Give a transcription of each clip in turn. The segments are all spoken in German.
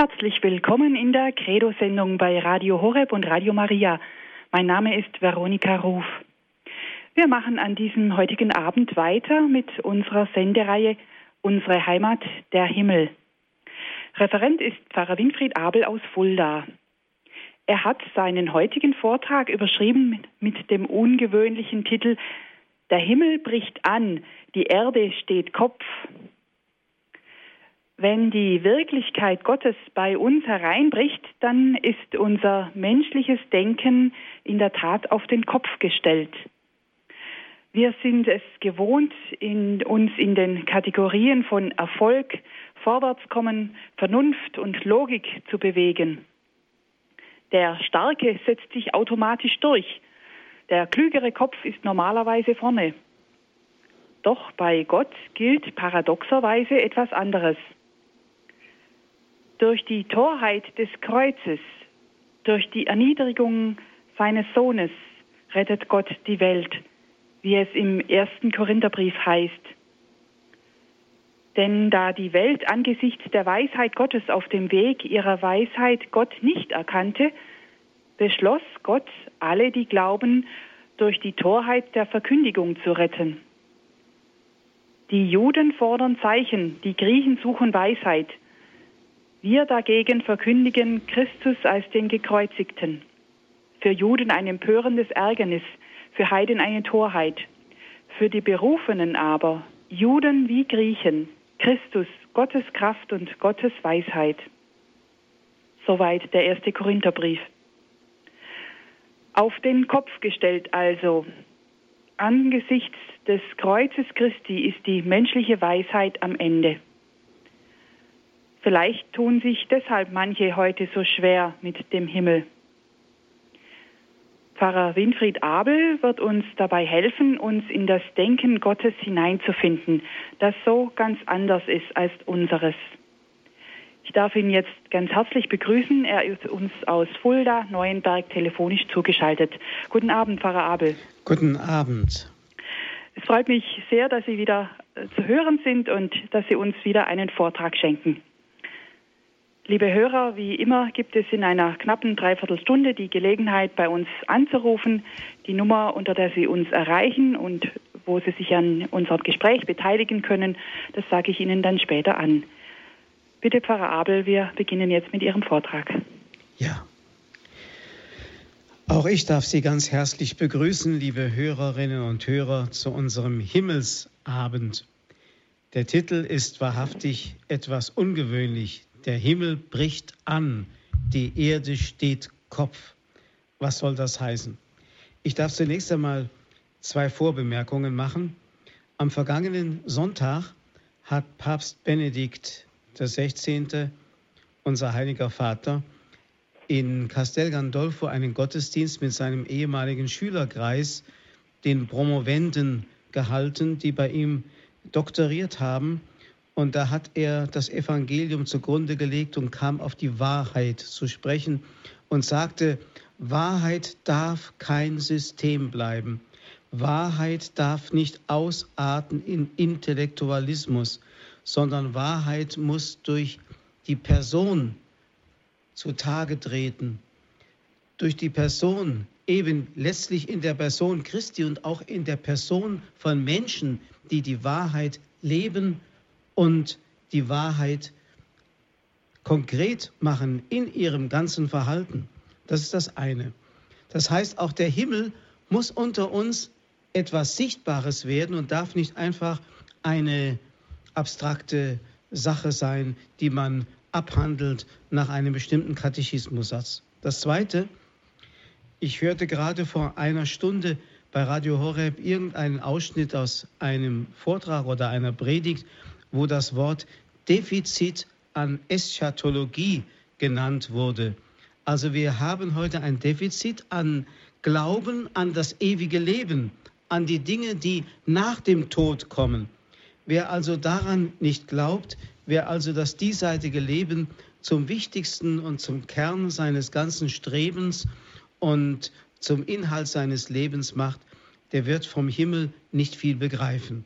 Herzlich willkommen in der Credo-Sendung bei Radio Horeb und Radio Maria. Mein Name ist Veronika Ruf. Wir machen an diesem heutigen Abend weiter mit unserer Sendereihe Unsere Heimat, der Himmel. Referent ist Pfarrer Winfried Abel aus Fulda. Er hat seinen heutigen Vortrag überschrieben mit dem ungewöhnlichen Titel Der Himmel bricht an, die Erde steht Kopf. Wenn die Wirklichkeit Gottes bei uns hereinbricht, dann ist unser menschliches Denken in der Tat auf den Kopf gestellt. Wir sind es gewohnt, in, uns in den Kategorien von Erfolg, Vorwärtskommen, Vernunft und Logik zu bewegen. Der Starke setzt sich automatisch durch. Der klügere Kopf ist normalerweise vorne. Doch bei Gott gilt paradoxerweise etwas anderes. Durch die Torheit des Kreuzes, durch die Erniedrigung seines Sohnes rettet Gott die Welt, wie es im ersten Korintherbrief heißt. Denn da die Welt angesichts der Weisheit Gottes auf dem Weg ihrer Weisheit Gott nicht erkannte, beschloss Gott, alle, die glauben, durch die Torheit der Verkündigung zu retten. Die Juden fordern Zeichen, die Griechen suchen Weisheit – wir dagegen verkündigen Christus als den Gekreuzigten. Für Juden ein empörendes Ärgernis, für Heiden eine Torheit. Für die Berufenen aber, Juden wie Griechen, Christus, Gottes Kraft und Gottes Weisheit. Soweit der erste Korintherbrief. Auf den Kopf gestellt also. Angesichts des Kreuzes Christi ist die menschliche Weisheit am Ende. Vielleicht tun sich deshalb manche heute so schwer mit dem Himmel. Pfarrer Winfried Abel wird uns dabei helfen, uns in das Denken Gottes hineinzufinden, das so ganz anders ist als unseres. Ich darf ihn jetzt ganz herzlich begrüßen. Er ist uns aus Fulda, Neuenberg, telefonisch zugeschaltet. Guten Abend, Pfarrer Abel. Guten Abend. Es freut mich sehr, dass Sie wieder äh, zu hören sind und dass Sie uns wieder einen Vortrag schenken. Liebe Hörer, wie immer gibt es in einer knappen Dreiviertelstunde die Gelegenheit, bei uns anzurufen. Die Nummer, unter der Sie uns erreichen und wo Sie sich an unserem Gespräch beteiligen können, das sage ich Ihnen dann später an. Bitte, Pfarrer Abel, wir beginnen jetzt mit Ihrem Vortrag. Ja. Auch ich darf Sie ganz herzlich begrüßen, liebe Hörerinnen und Hörer, zu unserem Himmelsabend. Der Titel ist wahrhaftig etwas ungewöhnlich, der Himmel bricht an, die Erde steht Kopf. Was soll das heißen? Ich darf zunächst einmal zwei Vorbemerkungen machen. Am vergangenen Sonntag hat Papst Benedikt XVI., unser heiliger Vater, in Castel Gandolfo einen Gottesdienst mit seinem ehemaligen Schülerkreis, den Promovenden, gehalten, die bei ihm doktoriert haben und da hat er das Evangelium zugrunde gelegt und kam auf die Wahrheit zu sprechen und sagte, Wahrheit darf kein System bleiben. Wahrheit darf nicht ausarten in Intellektualismus, sondern Wahrheit muss durch die Person zutage treten. Durch die Person, eben letztlich in der Person Christi und auch in der Person von Menschen, die die Wahrheit leben und die Wahrheit konkret machen in ihrem ganzen Verhalten. Das ist das eine. Das heißt, auch der Himmel muss unter uns etwas Sichtbares werden und darf nicht einfach eine abstrakte Sache sein, die man abhandelt nach einem bestimmten Katechismussatz. Das Zweite, ich hörte gerade vor einer Stunde bei Radio Horeb irgendeinen Ausschnitt aus einem Vortrag oder einer Predigt wo das Wort Defizit an Eschatologie genannt wurde. Also wir haben heute ein Defizit an Glauben an das ewige Leben, an die Dinge, die nach dem Tod kommen. Wer also daran nicht glaubt, wer also das diesseitige Leben zum wichtigsten und zum Kern seines ganzen Strebens und zum Inhalt seines Lebens macht, der wird vom Himmel nicht viel begreifen.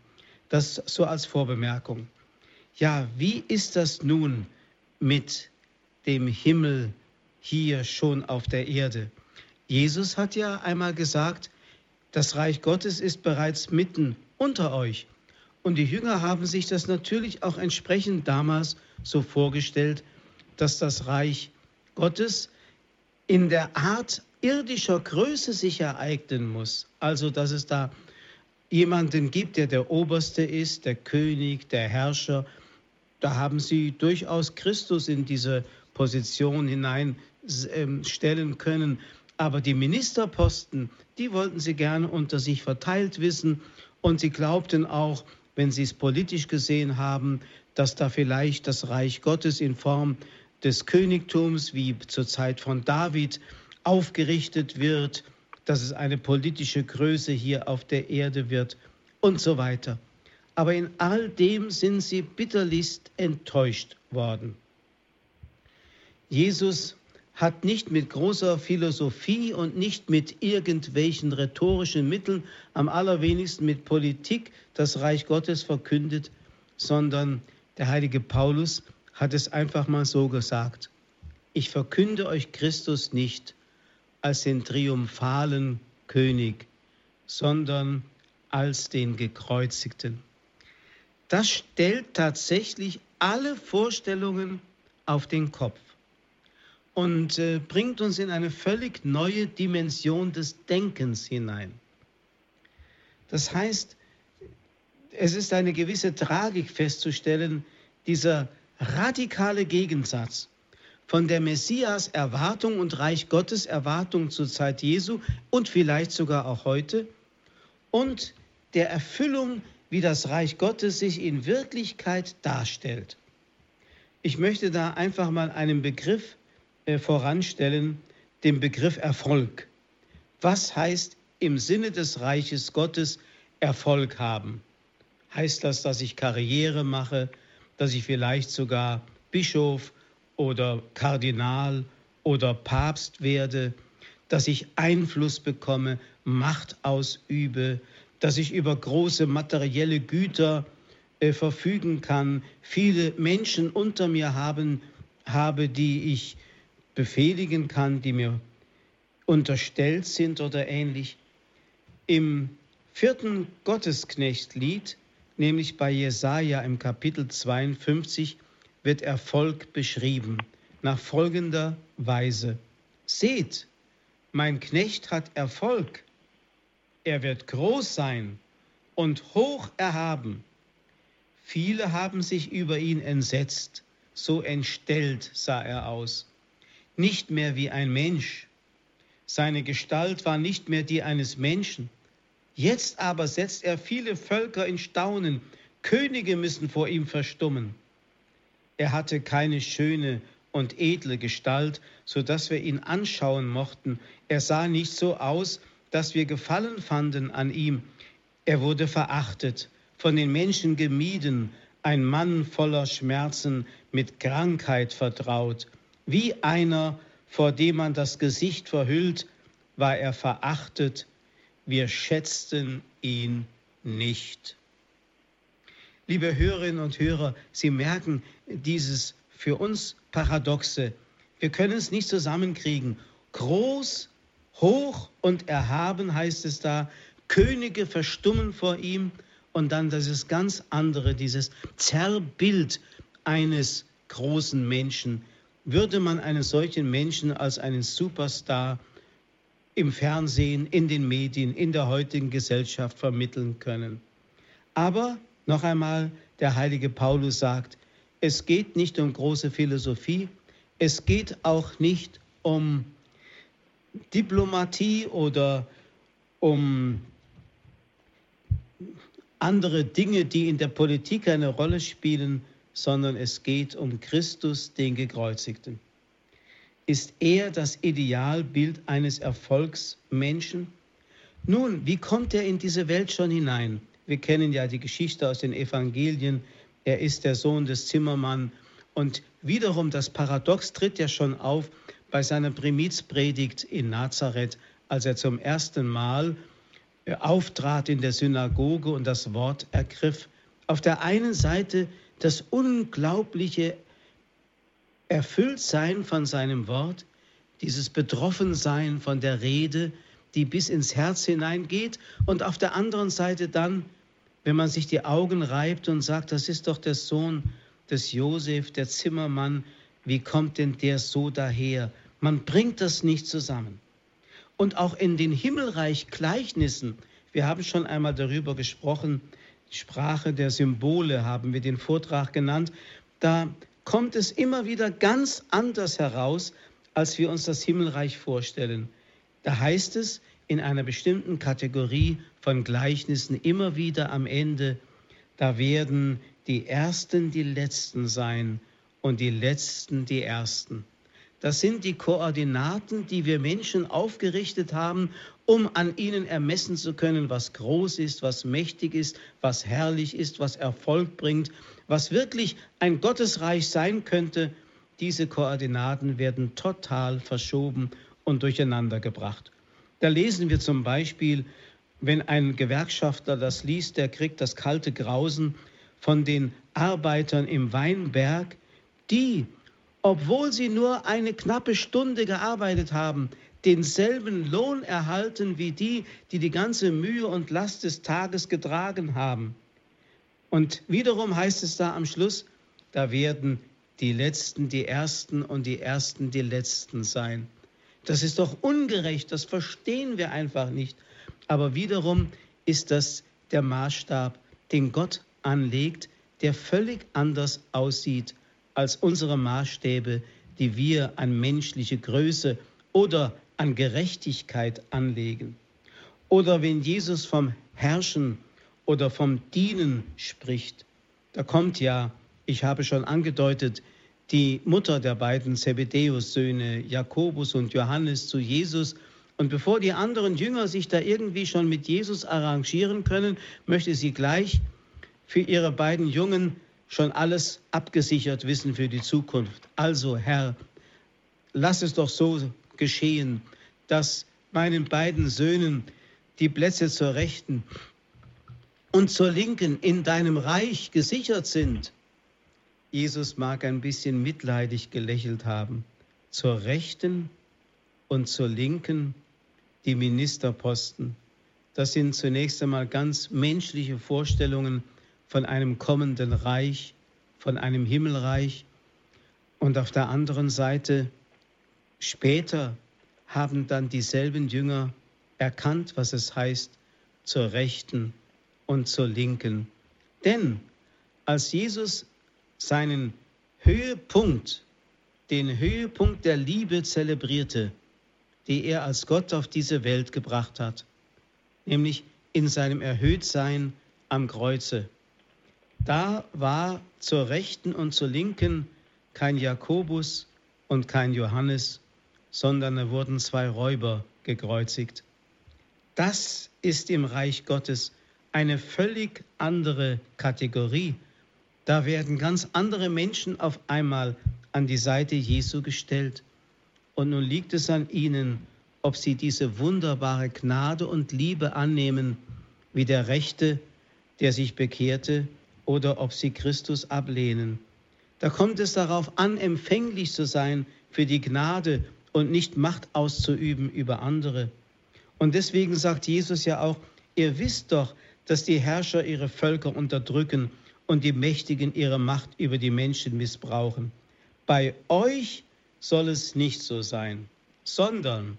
Das so als Vorbemerkung. Ja, wie ist das nun mit dem Himmel hier schon auf der Erde. Jesus hat ja einmal gesagt, das Reich Gottes ist bereits mitten unter euch. Und die Jünger haben sich das natürlich auch entsprechend damals so vorgestellt, dass das Reich Gottes in der Art irdischer Größe sich ereignen muss. Also, dass es da jemanden gibt, der der Oberste ist, der König, der Herrscher. Da haben sie durchaus Christus in diese Position hineinstellen ähm, können. Aber die Ministerposten, die wollten sie gerne unter sich verteilt wissen. Und sie glaubten auch, wenn sie es politisch gesehen haben, dass da vielleicht das Reich Gottes in Form des Königtums wie zur Zeit von David aufgerichtet wird, dass es eine politische Größe hier auf der Erde wird und so weiter. Aber in all dem sind sie bitterlichst enttäuscht worden. Jesus hat nicht mit großer Philosophie und nicht mit irgendwelchen rhetorischen Mitteln, am allerwenigsten mit Politik, das Reich Gottes verkündet, sondern der heilige Paulus hat es einfach mal so gesagt. Ich verkünde euch Christus nicht als den triumphalen König, sondern als den gekreuzigten. Das stellt tatsächlich alle Vorstellungen auf den Kopf und äh, bringt uns in eine völlig neue Dimension des Denkens hinein. Das heißt, es ist eine gewisse Tragik festzustellen, dieser radikale Gegensatz von der Messias Erwartung und Reich Gottes Erwartung zur Zeit Jesu und vielleicht sogar auch heute und der Erfüllung, wie das Reich Gottes sich in Wirklichkeit darstellt. Ich möchte da einfach mal einen Begriff äh, voranstellen, den Begriff Erfolg. Was heißt im Sinne des Reiches Gottes Erfolg haben? Heißt das, dass ich Karriere mache, dass ich vielleicht sogar Bischof oder Kardinal oder Papst werde, dass ich Einfluss bekomme, Macht ausübe, dass ich über große materielle Güter äh, verfügen kann, viele Menschen unter mir haben, habe, die ich befehligen kann, die mir unterstellt sind oder ähnlich. Im vierten Gottesknechtlied, nämlich bei Jesaja im Kapitel 52, wird Erfolg beschrieben nach folgender Weise. Seht, mein Knecht hat Erfolg. Er wird groß sein und hoch erhaben. Viele haben sich über ihn entsetzt, so entstellt sah er aus nicht mehr wie ein Mensch. Seine Gestalt war nicht mehr die eines Menschen. Jetzt aber setzt er viele Völker in Staunen. Könige müssen vor ihm verstummen. Er hatte keine schöne und edle Gestalt, so dass wir ihn anschauen mochten. Er sah nicht so aus, dass wir Gefallen fanden an ihm. Er wurde verachtet, von den Menschen gemieden, ein Mann voller Schmerzen, mit Krankheit vertraut. Wie einer, vor dem man das Gesicht verhüllt, war er verachtet. Wir schätzten ihn nicht. Liebe Hörerinnen und Hörer, Sie merken dieses für uns Paradoxe. Wir können es nicht zusammenkriegen. Groß, hoch und erhaben heißt es da. Könige verstummen vor ihm. Und dann dieses ganz andere, dieses Zerrbild eines großen Menschen, würde man einen solchen Menschen als einen Superstar im Fernsehen, in den Medien, in der heutigen Gesellschaft vermitteln können. Aber noch einmal, der heilige Paulus sagt, es geht nicht um große Philosophie, es geht auch nicht um Diplomatie oder um andere Dinge, die in der Politik eine Rolle spielen, sondern es geht um Christus, den Gekreuzigten. Ist er das Idealbild eines Erfolgsmenschen? Nun, wie kommt er in diese Welt schon hinein? Wir kennen ja die Geschichte aus den Evangelien. Er ist der Sohn des Zimmermann. Und wiederum das Paradox tritt ja schon auf bei seiner Primizpredigt in Nazareth, als er zum ersten Mal äh, auftrat in der Synagoge und das Wort ergriff. Auf der einen Seite das unglaubliche erfüllt sein von seinem Wort, dieses Betroffensein von der Rede, die bis ins Herz hineingeht und auf der anderen Seite dann, wenn man sich die Augen reibt und sagt, das ist doch der Sohn des Josef, der Zimmermann, wie kommt denn der so daher? Man bringt das nicht zusammen. Und auch in den Himmelreich-Gleichnissen, wir haben schon einmal darüber gesprochen, Sprache der Symbole haben wir den Vortrag genannt, da kommt es immer wieder ganz anders heraus, als wir uns das Himmelreich vorstellen. Da heißt es in einer bestimmten Kategorie von Gleichnissen immer wieder am Ende, da werden die Ersten die Letzten sein und die Letzten die Ersten. Das sind die Koordinaten, die wir Menschen aufgerichtet haben, um an ihnen ermessen zu können, was groß ist, was mächtig ist, was herrlich ist, was Erfolg bringt, was wirklich ein Gottesreich sein könnte. Diese Koordinaten werden total verschoben und durcheinander gebracht. Da lesen wir zum Beispiel, wenn ein Gewerkschafter das liest, der kriegt das kalte Grausen von den Arbeitern im Weinberg, die obwohl sie nur eine knappe Stunde gearbeitet haben, denselben Lohn erhalten wie die, die die ganze Mühe und Last des Tages getragen haben. Und wiederum heißt es da am Schluss, da werden die Letzten die Ersten und die Ersten die Letzten sein. Das ist doch ungerecht, das verstehen wir einfach nicht. Aber wiederum ist das der Maßstab, den Gott anlegt, der völlig anders aussieht als unsere Maßstäbe, die wir an menschliche Größe oder an Gerechtigkeit anlegen. Oder wenn Jesus vom Herrschen oder vom Dienen spricht, da kommt ja, ich habe schon angedeutet, die Mutter der beiden Zebedäus-Söhne, Jakobus und Johannes, zu Jesus. Und bevor die anderen Jünger sich da irgendwie schon mit Jesus arrangieren können, möchte sie gleich für ihre beiden Jungen schon alles abgesichert wissen für die Zukunft. Also Herr, lass es doch so geschehen, dass meinen beiden Söhnen die Plätze zur Rechten und zur Linken in deinem Reich gesichert sind. Jesus mag ein bisschen mitleidig gelächelt haben. Zur Rechten und zur Linken die Ministerposten. Das sind zunächst einmal ganz menschliche Vorstellungen von einem kommenden Reich, von einem Himmelreich. Und auf der anderen Seite, später haben dann dieselben Jünger erkannt, was es heißt, zur Rechten und zur Linken. Denn als Jesus seinen Höhepunkt, den Höhepunkt der Liebe zelebrierte, die er als Gott auf diese Welt gebracht hat, nämlich in seinem Erhöhtsein am Kreuze, da war zur Rechten und zur Linken kein Jakobus und kein Johannes, sondern da wurden zwei Räuber gekreuzigt. Das ist im Reich Gottes eine völlig andere Kategorie. Da werden ganz andere Menschen auf einmal an die Seite Jesu gestellt. Und nun liegt es an ihnen, ob sie diese wunderbare Gnade und Liebe annehmen, wie der Rechte, der sich bekehrte, oder ob sie Christus ablehnen. Da kommt es darauf an, empfänglich zu sein für die Gnade und nicht Macht auszuüben über andere. Und deswegen sagt Jesus ja auch, ihr wisst doch, dass die Herrscher ihre Völker unterdrücken und die Mächtigen ihre Macht über die Menschen missbrauchen. Bei euch soll es nicht so sein, sondern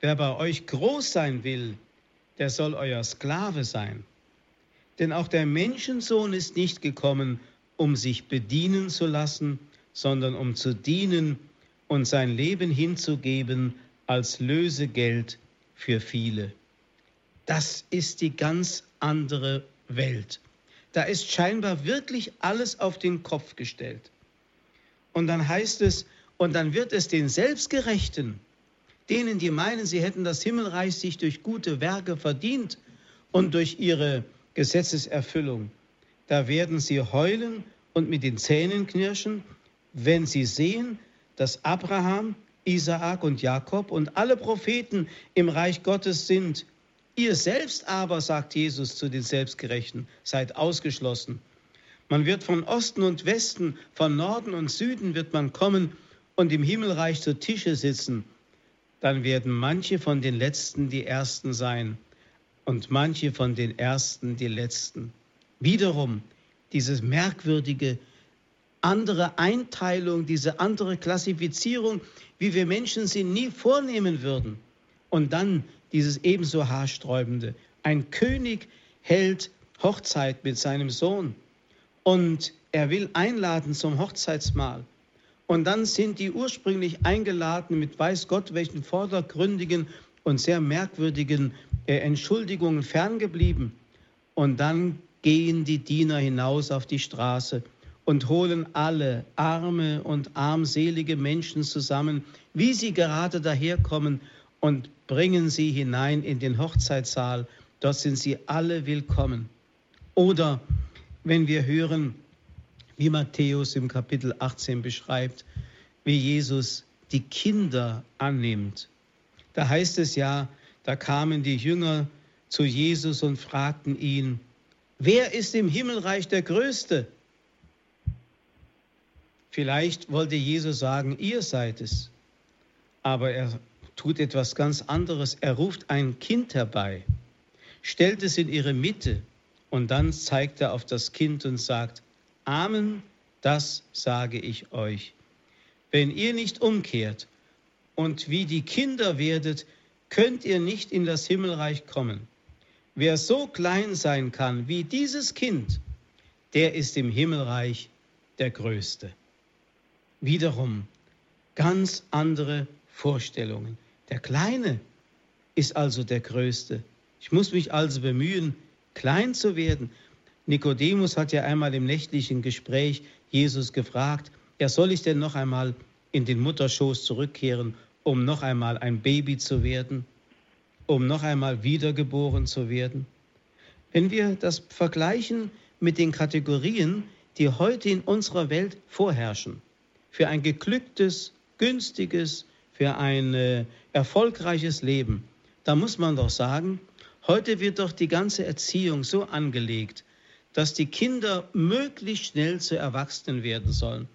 wer bei euch groß sein will, der soll euer Sklave sein. Denn auch der Menschensohn ist nicht gekommen, um sich bedienen zu lassen, sondern um zu dienen und sein Leben hinzugeben als Lösegeld für viele. Das ist die ganz andere Welt. Da ist scheinbar wirklich alles auf den Kopf gestellt. Und dann heißt es, und dann wird es den Selbstgerechten, denen, die meinen, sie hätten das Himmelreich sich durch gute Werke verdient und durch ihre Gesetzeserfüllung. Da werden sie heulen und mit den Zähnen knirschen, wenn sie sehen, dass Abraham, Isaak und Jakob und alle Propheten im Reich Gottes sind. Ihr selbst aber, sagt Jesus zu den Selbstgerechten, seid ausgeschlossen. Man wird von Osten und Westen, von Norden und Süden wird man kommen und im Himmelreich zu Tische sitzen, dann werden manche von den Letzten die Ersten sein und manche von den Ersten die Letzten. Wiederum dieses merkwürdige andere Einteilung, diese andere Klassifizierung, wie wir Menschen sie nie vornehmen würden. Und dann dieses ebenso haarsträubende. Ein König hält Hochzeit mit seinem Sohn und er will einladen zum Hochzeitsmahl. Und dann sind die ursprünglich eingeladen mit weiß Gott welchen vordergründigen und sehr merkwürdigen äh, Entschuldigungen ferngeblieben. Und dann gehen die Diener hinaus auf die Straße und holen alle arme und armselige Menschen zusammen, wie sie gerade daherkommen, und bringen sie hinein in den Hochzeitssaal. Dort sind sie alle willkommen. Oder wenn wir hören, wie Matthäus im Kapitel 18 beschreibt, wie Jesus die Kinder annimmt. Da heißt es ja, da kamen die Jünger zu Jesus und fragten ihn, wer ist im Himmelreich der Größte? Vielleicht wollte Jesus sagen, ihr seid es. Aber er tut etwas ganz anderes. Er ruft ein Kind herbei, stellt es in ihre Mitte und dann zeigt er auf das Kind und sagt, Amen, das sage ich euch. Wenn ihr nicht umkehrt und wie die Kinder werdet, könnt ihr nicht in das Himmelreich kommen. Wer so klein sein kann wie dieses Kind, der ist im Himmelreich der Größte. Wiederum ganz andere Vorstellungen. Der Kleine ist also der Größte. Ich muss mich also bemühen, klein zu werden. Nikodemus hat ja einmal im nächtlichen Gespräch Jesus gefragt, ja soll ich denn noch einmal in den Mutterschoß zurückkehren, um noch einmal ein Baby zu werden, um noch einmal wiedergeboren zu werden? Wenn wir das vergleichen mit den Kategorien, die heute in unserer Welt vorherrschen, für ein geglücktes, günstiges, für ein äh, erfolgreiches Leben, da muss man doch sagen, heute wird doch die ganze Erziehung so angelegt, dass die Kinder möglichst schnell zu Erwachsenen werden sollen.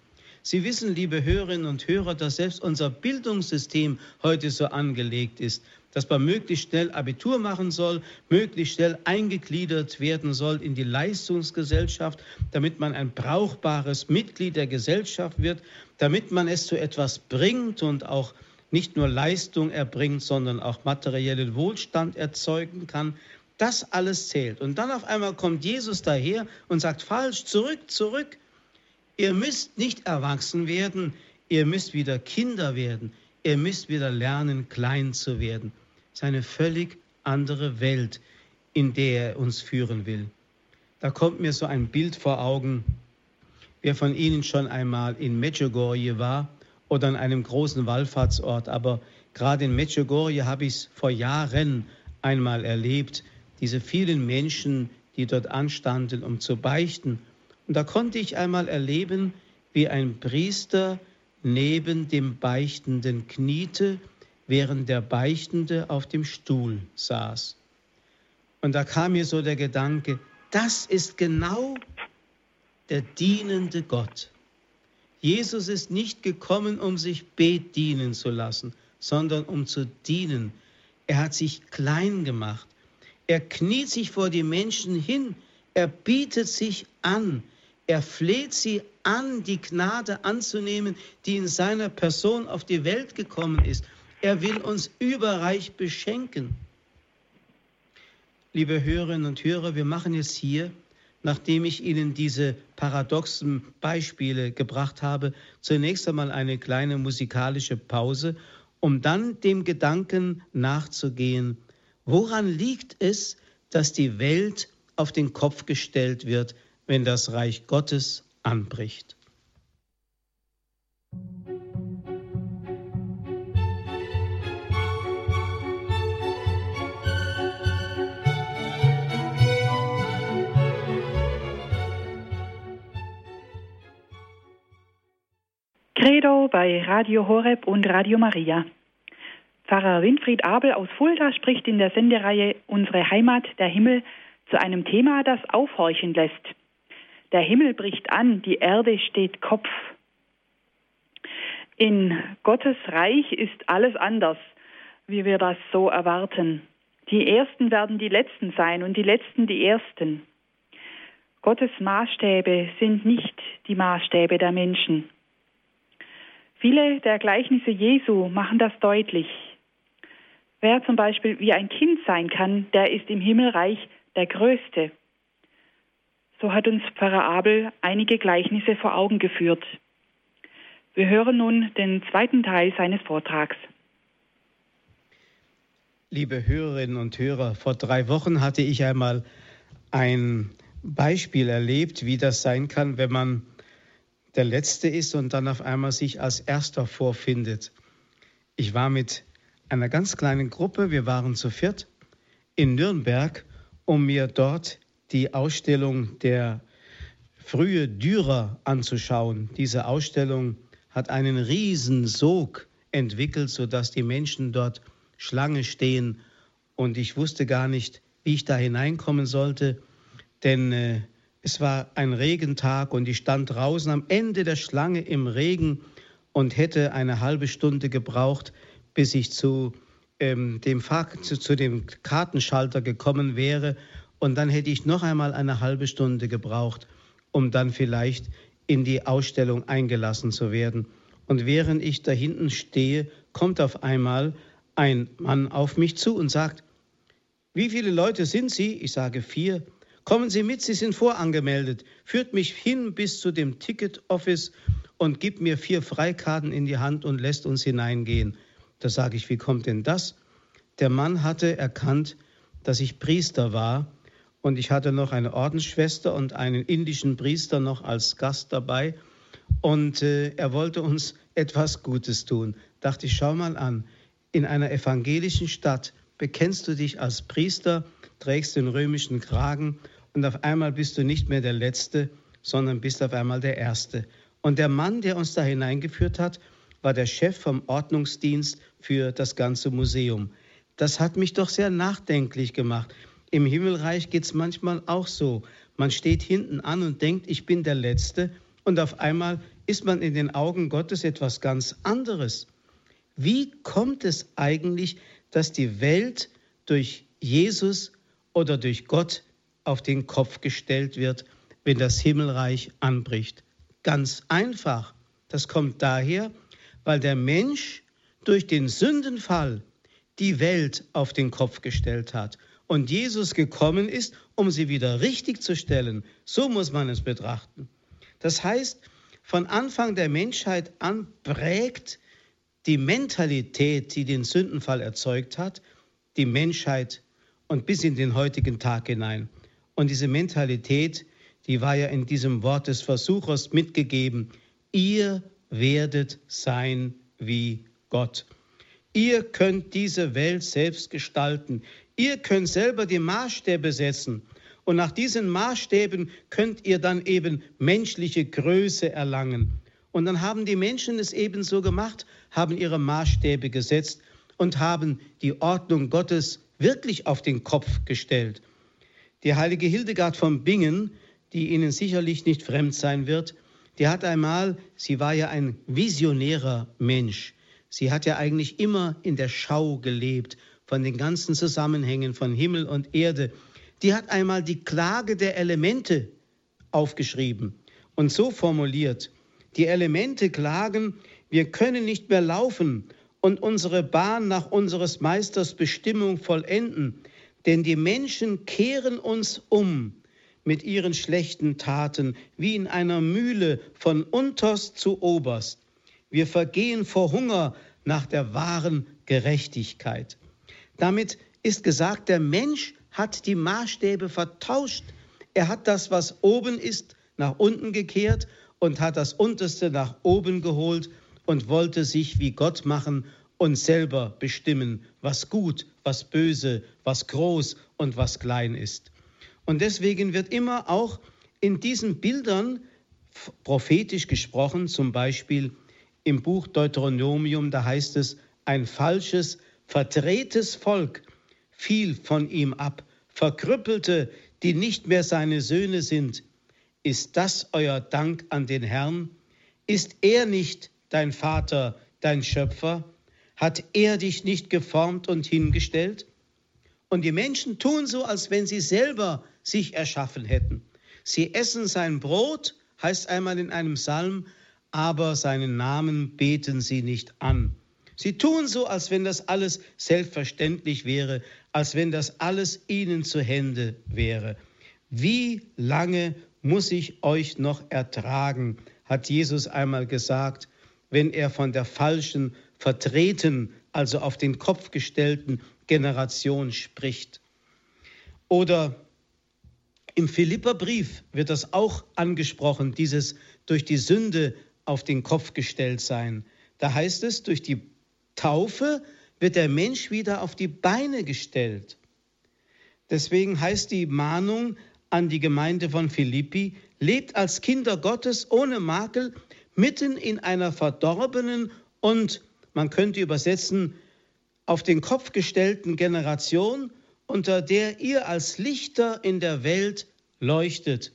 Sie wissen, liebe Hörerinnen und Hörer, dass selbst unser Bildungssystem heute so angelegt ist, dass man möglichst schnell Abitur machen soll, möglichst schnell eingegliedert werden soll in die Leistungsgesellschaft, damit man ein brauchbares Mitglied der Gesellschaft wird, damit man es zu etwas bringt und auch nicht nur Leistung erbringt, sondern auch materiellen Wohlstand erzeugen kann. Das alles zählt. Und dann auf einmal kommt Jesus daher und sagt, falsch, zurück, zurück. Ihr müsst nicht erwachsen werden, ihr müsst wieder Kinder werden, ihr müsst wieder lernen, klein zu werden. Es ist eine völlig andere Welt, in der er uns führen will. Da kommt mir so ein Bild vor Augen. Wer von Ihnen schon einmal in Medjugorje war, oder an einem großen Wallfahrtsort. Aber gerade in Medjugorje habe ich es vor Jahren einmal erlebt, diese vielen Menschen, die dort anstanden, um zu beichten. Und da konnte ich einmal erleben, wie ein Priester neben dem Beichtenden kniete, während der Beichtende auf dem Stuhl saß. Und da kam mir so der Gedanke, das ist genau der dienende Gott. Jesus ist nicht gekommen, um sich bedienen zu lassen, sondern um zu dienen. Er hat sich klein gemacht. Er kniet sich vor die Menschen hin. Er bietet sich an. Er fleht sie an, die Gnade anzunehmen, die in seiner Person auf die Welt gekommen ist. Er will uns überreich beschenken. Liebe Hörerinnen und Hörer, wir machen jetzt hier nachdem ich Ihnen diese paradoxen Beispiele gebracht habe, zunächst einmal eine kleine musikalische Pause, um dann dem Gedanken nachzugehen, woran liegt es, dass die Welt auf den Kopf gestellt wird, wenn das Reich Gottes anbricht. Credo bei Radio Horeb und Radio Maria. Pfarrer Winfried Abel aus Fulda spricht in der Sendereihe Unsere Heimat, der Himmel zu einem Thema, das aufhorchen lässt. Der Himmel bricht an, die Erde steht Kopf. In Gottes Reich ist alles anders, wie wir das so erwarten. Die Ersten werden die Letzten sein und die Letzten die Ersten. Gottes Maßstäbe sind nicht die Maßstäbe der Menschen. Viele der Gleichnisse Jesu machen das deutlich. Wer zum Beispiel wie ein Kind sein kann, der ist im Himmelreich der Größte. So hat uns Pfarrer Abel einige Gleichnisse vor Augen geführt. Wir hören nun den zweiten Teil seines Vortrags. Liebe Hörerinnen und Hörer, vor drei Wochen hatte ich einmal ein Beispiel erlebt, wie das sein kann, wenn man der Letzte ist und dann auf einmal sich als Erster vorfindet. Ich war mit einer ganz kleinen Gruppe, wir waren zu viert, in Nürnberg, um mir dort die Ausstellung der frühe Dürer anzuschauen. Diese Ausstellung hat einen riesen Sog entwickelt, sodass die Menschen dort Schlange stehen und ich wusste gar nicht, wie ich da hineinkommen sollte, denn äh, es war ein Regentag und ich stand draußen am Ende der Schlange im Regen und hätte eine halbe Stunde gebraucht, bis ich zu, ähm, dem, Fahr zu, zu dem Kartenschalter gekommen wäre und dann hätte ich noch einmal eine halbe Stunde gebraucht, um dann vielleicht in die Ausstellung eingelassen zu werden. Und während ich da hinten stehe, kommt auf einmal ein Mann auf mich zu und sagt, wie viele Leute sind Sie? Ich sage vier. Kommen Sie mit, Sie sind vorangemeldet. Führt mich hin bis zu dem Ticket Office und gibt mir vier Freikarten in die Hand und lässt uns hineingehen. Da sage ich, wie kommt denn das? Der Mann hatte erkannt, dass ich Priester war und ich hatte noch eine Ordensschwester und einen indischen Priester noch als Gast dabei. Und äh, er wollte uns etwas Gutes tun. Dachte ich, schau mal an, in einer evangelischen Stadt bekennst du dich als Priester, trägst den römischen Kragen und auf einmal bist du nicht mehr der Letzte, sondern bist auf einmal der Erste. Und der Mann, der uns da hineingeführt hat, war der Chef vom Ordnungsdienst für das ganze Museum. Das hat mich doch sehr nachdenklich gemacht. Im Himmelreich geht es manchmal auch so. Man steht hinten an und denkt, ich bin der Letzte, und auf einmal ist man in den Augen Gottes etwas ganz anderes. Wie kommt es eigentlich, dass die Welt durch Jesus oder durch Gott auf den Kopf gestellt wird, wenn das Himmelreich anbricht? Ganz einfach. Das kommt daher, weil der Mensch durch den Sündenfall die Welt auf den Kopf gestellt hat und Jesus gekommen ist, um sie wieder richtig zu stellen. So muss man es betrachten. Das heißt, von Anfang der Menschheit an prägt die Mentalität, die den Sündenfall erzeugt hat, die Menschheit und bis in den heutigen Tag hinein. Und diese Mentalität, die war ja in diesem Wort des Versuchers mitgegeben. Ihr werdet sein wie Gott. Ihr könnt diese Welt selbst gestalten. Ihr könnt selber die Maßstäbe setzen. Und nach diesen Maßstäben könnt ihr dann eben menschliche Größe erlangen. Und dann haben die Menschen es eben so gemacht, haben ihre Maßstäbe gesetzt und haben die Ordnung Gottes wirklich auf den Kopf gestellt. Die heilige Hildegard von Bingen, die Ihnen sicherlich nicht fremd sein wird, die hat einmal, sie war ja ein visionärer Mensch, sie hat ja eigentlich immer in der Schau gelebt von den ganzen Zusammenhängen von Himmel und Erde. Die hat einmal die Klage der Elemente aufgeschrieben und so formuliert, die Elemente klagen, wir können nicht mehr laufen und unsere Bahn nach unseres Meisters Bestimmung vollenden, denn die Menschen kehren uns um mit ihren schlechten Taten wie in einer Mühle von unterst zu oberst. Wir vergehen vor Hunger nach der wahren Gerechtigkeit. Damit ist gesagt, der Mensch hat die Maßstäbe vertauscht. Er hat das, was oben ist, nach unten gekehrt und hat das Unterste nach oben geholt und wollte sich wie Gott machen und selber bestimmen, was gut, was böse, was groß und was klein ist. Und deswegen wird immer auch in diesen Bildern prophetisch gesprochen, zum Beispiel im Buch Deuteronomium, da heißt es, ein falsches verdrehtes Volk fiel von ihm ab, verkrüppelte, die nicht mehr seine Söhne sind. Ist das euer Dank an den Herrn? Ist er nicht dein Vater, dein Schöpfer? Hat er dich nicht geformt und hingestellt? Und die Menschen tun so, als wenn sie selber sich erschaffen hätten. Sie essen sein Brot, heißt einmal in einem Psalm, aber seinen Namen beten sie nicht an. Sie tun so, als wenn das alles selbstverständlich wäre, als wenn das alles ihnen zu Hände wäre. Wie lange muss ich euch noch ertragen, hat Jesus einmal gesagt, wenn er von der falschen, vertreten, also auf den Kopf gestellten Generation spricht. Oder im Philipperbrief wird das auch angesprochen, dieses durch die Sünde auf den Kopf gestellt sein. Da heißt es, durch die Taufe wird der Mensch wieder auf die Beine gestellt. Deswegen heißt die Mahnung an die Gemeinde von Philippi, lebt als Kinder Gottes ohne Makel mitten in einer verdorbenen und, man könnte übersetzen, auf den Kopf gestellten Generation, unter der ihr als Lichter in der Welt leuchtet.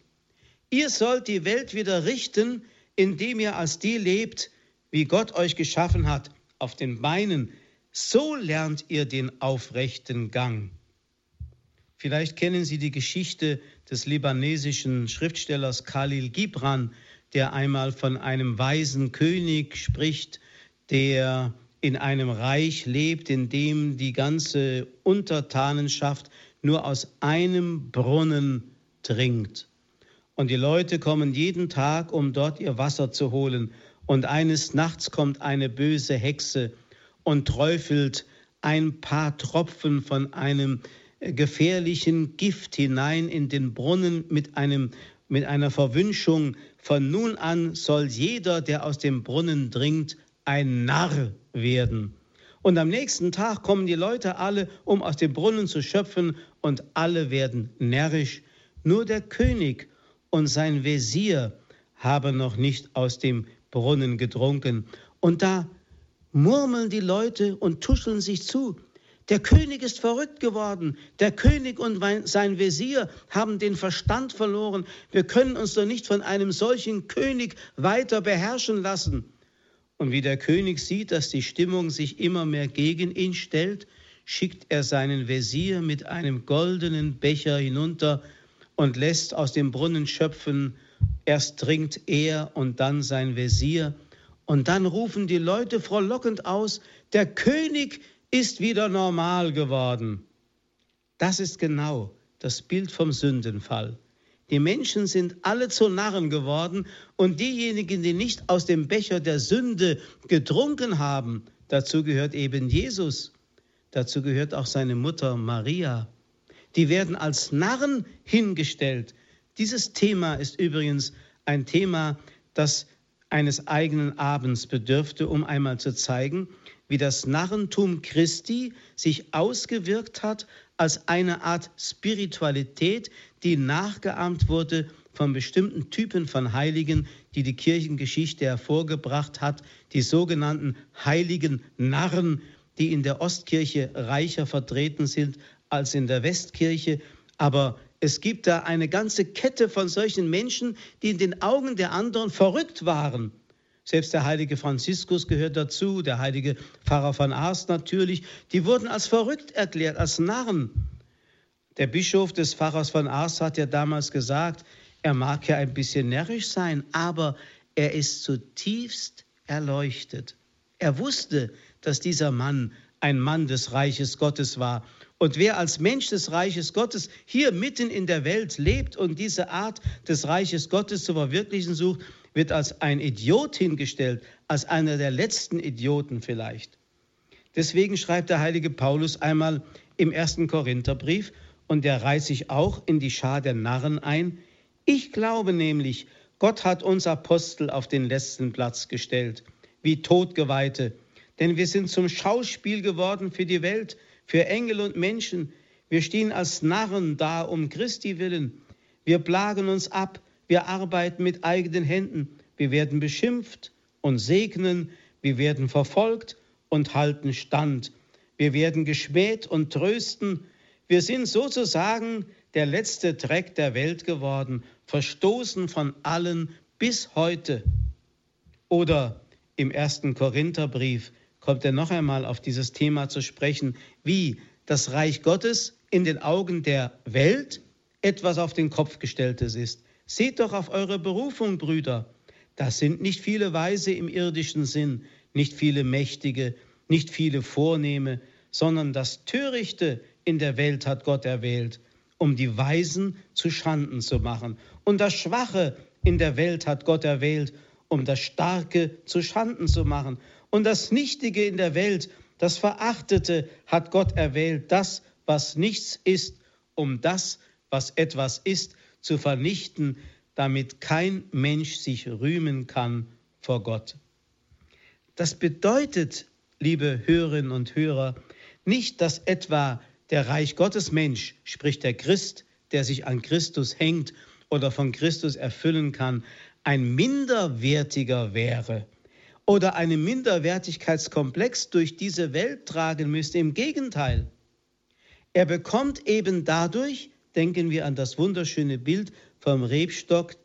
Ihr sollt die Welt wieder richten, indem ihr als die lebt, wie Gott euch geschaffen hat, auf den Beinen. So lernt ihr den aufrechten Gang. Vielleicht kennen Sie die Geschichte des libanesischen Schriftstellers Khalil Gibran, der einmal von einem weisen König spricht, der in einem Reich lebt, in dem die ganze Untertanenschaft nur aus einem Brunnen trinkt. Und die Leute kommen jeden Tag, um dort ihr Wasser zu holen. Und eines Nachts kommt eine böse Hexe und träufelt ein paar Tropfen von einem gefährlichen Gift hinein in den Brunnen mit, einem, mit einer Verwünschung. Von nun an soll jeder, der aus dem Brunnen dringt, ein Narr werden. Und am nächsten Tag kommen die Leute alle, um aus dem Brunnen zu schöpfen, und alle werden närrisch. Nur der König und sein Wesir haben noch nicht aus dem Brunnen getrunken. Und da murmeln die Leute und tuscheln sich zu. Der König ist verrückt geworden. Der König und sein Wesir haben den Verstand verloren. Wir können uns doch nicht von einem solchen König weiter beherrschen lassen. Und wie der König sieht, dass die Stimmung sich immer mehr gegen ihn stellt, schickt er seinen Wesir mit einem goldenen Becher hinunter und lässt aus dem Brunnen schöpfen. Erst trinkt er und dann sein Wesir. Und dann rufen die Leute frohlockend aus, der König ist wieder normal geworden. Das ist genau das Bild vom Sündenfall. Die Menschen sind alle zu Narren geworden und diejenigen, die nicht aus dem Becher der Sünde getrunken haben, dazu gehört eben Jesus, dazu gehört auch seine Mutter Maria die werden als Narren hingestellt. Dieses Thema ist übrigens ein Thema, das eines eigenen Abends bedürfte, um einmal zu zeigen, wie das Narrentum Christi sich ausgewirkt hat als eine Art Spiritualität, die nachgeahmt wurde von bestimmten Typen von Heiligen, die die Kirchengeschichte hervorgebracht hat, die sogenannten heiligen Narren, die in der Ostkirche reicher vertreten sind als in der Westkirche, aber es gibt da eine ganze Kette von solchen Menschen, die in den Augen der anderen verrückt waren. Selbst der heilige Franziskus gehört dazu, der heilige Pfarrer von Ars natürlich. Die wurden als verrückt erklärt, als Narren. Der Bischof des Pfarrers von Ars hat ja damals gesagt, er mag ja ein bisschen närrisch sein, aber er ist zutiefst erleuchtet. Er wusste, dass dieser Mann ein Mann des Reiches Gottes war und wer als Mensch des Reiches Gottes hier mitten in der Welt lebt und diese Art des Reiches Gottes zu verwirklichen sucht, wird als ein Idiot hingestellt, als einer der letzten Idioten vielleicht. Deswegen schreibt der heilige Paulus einmal im ersten Korintherbrief, und der reiht sich auch in die Schar der Narren ein, ich glaube nämlich, Gott hat uns Apostel auf den letzten Platz gestellt, wie Todgeweihte, denn wir sind zum Schauspiel geworden für die Welt, für Engel und Menschen. Wir stehen als Narren da um Christi willen. Wir plagen uns ab, wir arbeiten mit eigenen Händen. Wir werden beschimpft und segnen, wir werden verfolgt und halten stand. Wir werden geschmäht und trösten. Wir sind sozusagen der letzte Dreck der Welt geworden, verstoßen von allen bis heute. Oder im ersten Korintherbrief kommt er noch einmal auf dieses Thema zu sprechen, wie das Reich Gottes in den Augen der Welt etwas auf den Kopf gestelltes ist. Seht doch auf eure Berufung, Brüder. Das sind nicht viele Weise im irdischen Sinn, nicht viele Mächtige, nicht viele Vornehme, sondern das Törichte in der Welt hat Gott erwählt, um die Weisen zu Schanden zu machen. Und das Schwache in der Welt hat Gott erwählt, um das Starke zu Schanden zu machen. Und das Nichtige in der Welt, das Verachtete, hat Gott erwählt, das, was nichts ist, um das, was etwas ist, zu vernichten, damit kein Mensch sich rühmen kann vor Gott. Das bedeutet, liebe Hörerinnen und Hörer, nicht, dass etwa der Reich Gottes Mensch, sprich der Christ, der sich an Christus hängt oder von Christus erfüllen kann, ein minderwertiger wäre oder einen Minderwertigkeitskomplex durch diese Welt tragen müsste. Im Gegenteil, er bekommt eben dadurch, denken wir an das wunderschöne Bild vom Rebstock,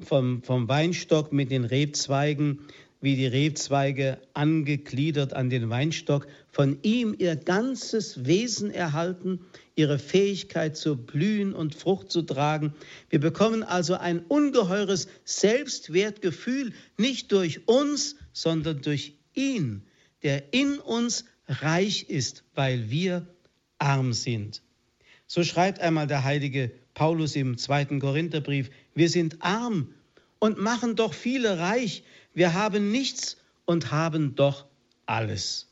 vom, vom Weinstock mit den Rebzweigen, wie die Rebzweige angegliedert an den Weinstock, von ihm ihr ganzes Wesen erhalten, ihre Fähigkeit zu blühen und Frucht zu tragen. Wir bekommen also ein ungeheures Selbstwertgefühl, nicht durch uns, sondern durch ihn, der in uns reich ist, weil wir arm sind. So schreibt einmal der heilige Paulus im zweiten Korintherbrief, wir sind arm und machen doch viele reich, wir haben nichts und haben doch alles.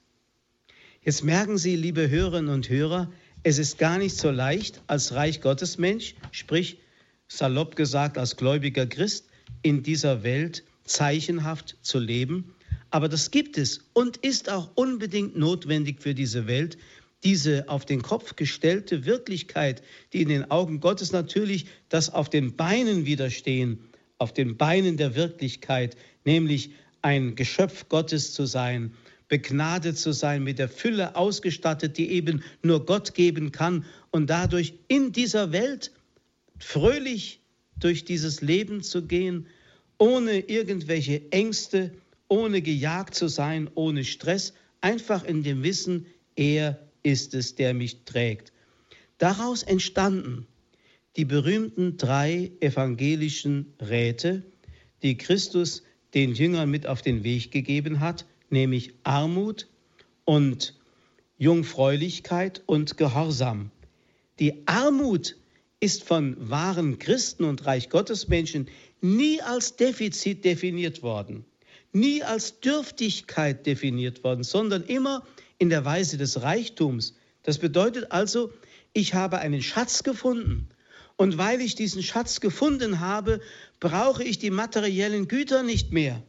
Jetzt merken Sie, liebe Hörerinnen und Hörer, es ist gar nicht so leicht als Reich Gottes Mensch, sprich salopp gesagt als gläubiger Christ, in dieser Welt zeichenhaft zu leben. Aber das gibt es und ist auch unbedingt notwendig für diese Welt, diese auf den Kopf gestellte Wirklichkeit, die in den Augen Gottes natürlich das auf den Beinen widerstehen, auf den Beinen der Wirklichkeit, nämlich ein Geschöpf Gottes zu sein, begnadet zu sein, mit der Fülle ausgestattet, die eben nur Gott geben kann und dadurch in dieser Welt fröhlich durch dieses Leben zu gehen, ohne irgendwelche Ängste, ohne gejagt zu sein, ohne Stress, einfach in dem Wissen, er ist es, der mich trägt. Daraus entstanden die berühmten drei evangelischen Räte, die Christus den Jüngern mit auf den Weg gegeben hat, nämlich Armut und Jungfräulichkeit und Gehorsam. Die Armut ist von wahren Christen und Reich Gottes Menschen nie als Defizit definiert worden, nie als Dürftigkeit definiert worden, sondern immer in der Weise des Reichtums. Das bedeutet also, ich habe einen Schatz gefunden und weil ich diesen Schatz gefunden habe, brauche ich die materiellen Güter nicht mehr.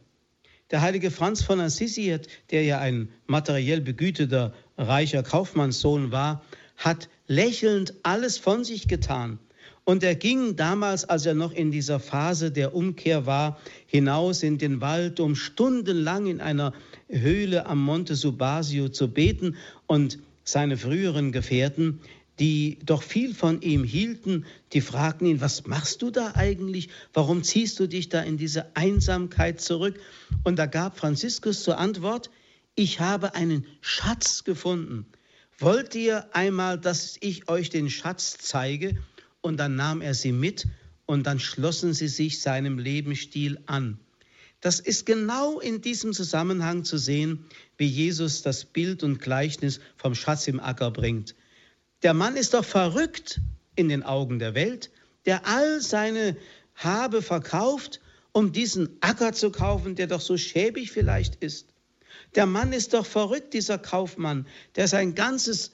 Der heilige Franz von Assisi, der ja ein materiell begüteter, reicher Kaufmannssohn war, hat lächelnd alles von sich getan. Und er ging damals, als er noch in dieser Phase der Umkehr war, hinaus in den Wald, um stundenlang in einer Höhle am Monte Subasio zu beten. Und seine früheren Gefährten, die doch viel von ihm hielten, die fragten ihn, was machst du da eigentlich? Warum ziehst du dich da in diese Einsamkeit zurück? Und da gab Franziskus zur Antwort, ich habe einen Schatz gefunden. Wollt ihr einmal, dass ich euch den Schatz zeige? Und dann nahm er sie mit und dann schlossen sie sich seinem Lebensstil an. Das ist genau in diesem Zusammenhang zu sehen, wie Jesus das Bild und Gleichnis vom Schatz im Acker bringt. Der Mann ist doch verrückt in den Augen der Welt, der all seine Habe verkauft, um diesen Acker zu kaufen, der doch so schäbig vielleicht ist. Der Mann ist doch verrückt, dieser Kaufmann, der sein ganzes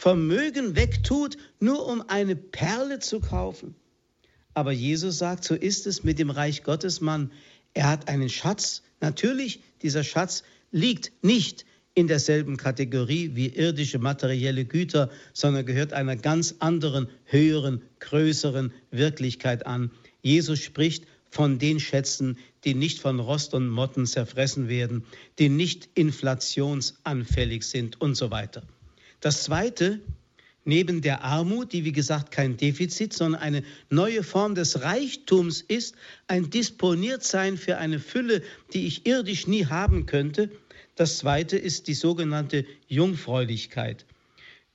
Vermögen wegtut, nur um eine Perle zu kaufen. Aber Jesus sagt, so ist es mit dem Reich Gottes Mann. Er hat einen Schatz. Natürlich, dieser Schatz liegt nicht in derselben Kategorie wie irdische materielle Güter, sondern gehört einer ganz anderen, höheren, größeren Wirklichkeit an. Jesus spricht von den Schätzen, die nicht von Rost und Motten zerfressen werden, die nicht inflationsanfällig sind und so weiter. Das Zweite, neben der Armut, die wie gesagt kein Defizit, sondern eine neue Form des Reichtums ist, ein Disponiertsein für eine Fülle, die ich irdisch nie haben könnte. Das zweite ist die sogenannte Jungfräulichkeit,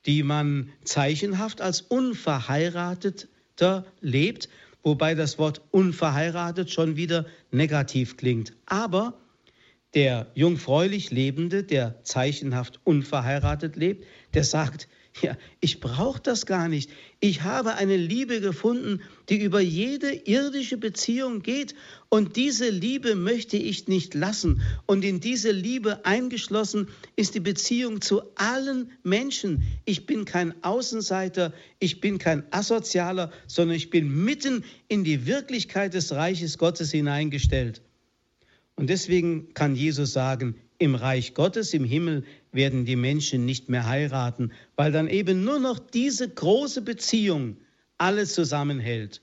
die man zeichenhaft als unverheirateter lebt, wobei das Wort unverheiratet schon wieder negativ klingt. Aber der jungfräulich Lebende, der zeichenhaft unverheiratet lebt, der sagt, ja, ich brauche das gar nicht. Ich habe eine Liebe gefunden, die über jede irdische Beziehung geht. Und diese Liebe möchte ich nicht lassen. Und in diese Liebe eingeschlossen ist die Beziehung zu allen Menschen. Ich bin kein Außenseiter, ich bin kein Asozialer, sondern ich bin mitten in die Wirklichkeit des Reiches Gottes hineingestellt. Und deswegen kann Jesus sagen, im Reich Gottes, im Himmel, werden die Menschen nicht mehr heiraten, weil dann eben nur noch diese große Beziehung alles zusammenhält.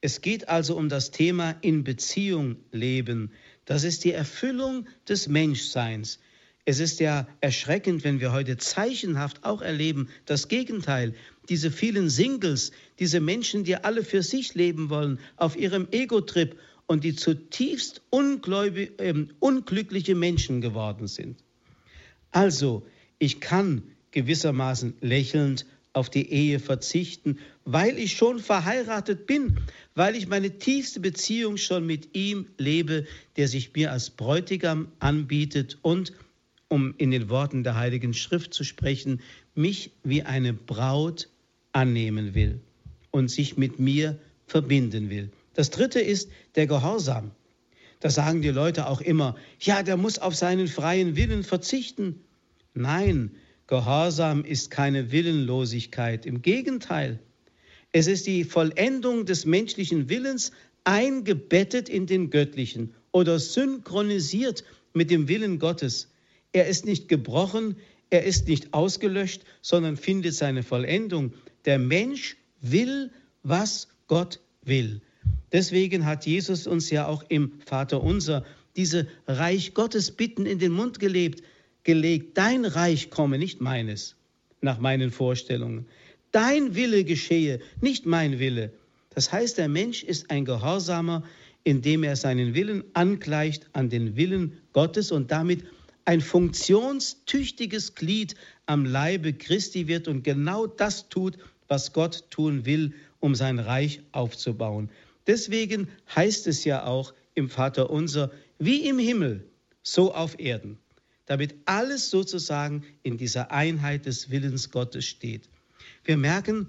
Es geht also um das Thema in Beziehung leben. Das ist die Erfüllung des Menschseins. Es ist ja erschreckend, wenn wir heute zeichenhaft auch erleben, das Gegenteil. Diese vielen Singles, diese Menschen, die alle für sich leben wollen, auf ihrem Ego-Trip und die zutiefst äh, unglückliche Menschen geworden sind. Also, ich kann gewissermaßen lächelnd auf die Ehe verzichten, weil ich schon verheiratet bin, weil ich meine tiefste Beziehung schon mit ihm lebe, der sich mir als Bräutigam anbietet und, um in den Worten der Heiligen Schrift zu sprechen, mich wie eine Braut annehmen will und sich mit mir verbinden will. Das dritte ist der Gehorsam. Da sagen die Leute auch immer, ja, der muss auf seinen freien Willen verzichten. Nein, Gehorsam ist keine Willenlosigkeit. Im Gegenteil, es ist die Vollendung des menschlichen Willens eingebettet in den göttlichen oder synchronisiert mit dem Willen Gottes. Er ist nicht gebrochen, er ist nicht ausgelöscht, sondern findet seine Vollendung. Der Mensch will, was Gott will. Deswegen hat Jesus uns ja auch im Vater unser diese Reich Gottes Bitten in den Mund gelebt, gelegt. Dein Reich komme, nicht meines, nach meinen Vorstellungen. Dein Wille geschehe, nicht mein Wille. Das heißt, der Mensch ist ein Gehorsamer, indem er seinen Willen angleicht an den Willen Gottes und damit ein funktionstüchtiges Glied am Leibe Christi wird und genau das tut, was Gott tun will, um sein Reich aufzubauen. Deswegen heißt es ja auch im Vater unser, wie im Himmel, so auf Erden, damit alles sozusagen in dieser Einheit des Willens Gottes steht. Wir merken,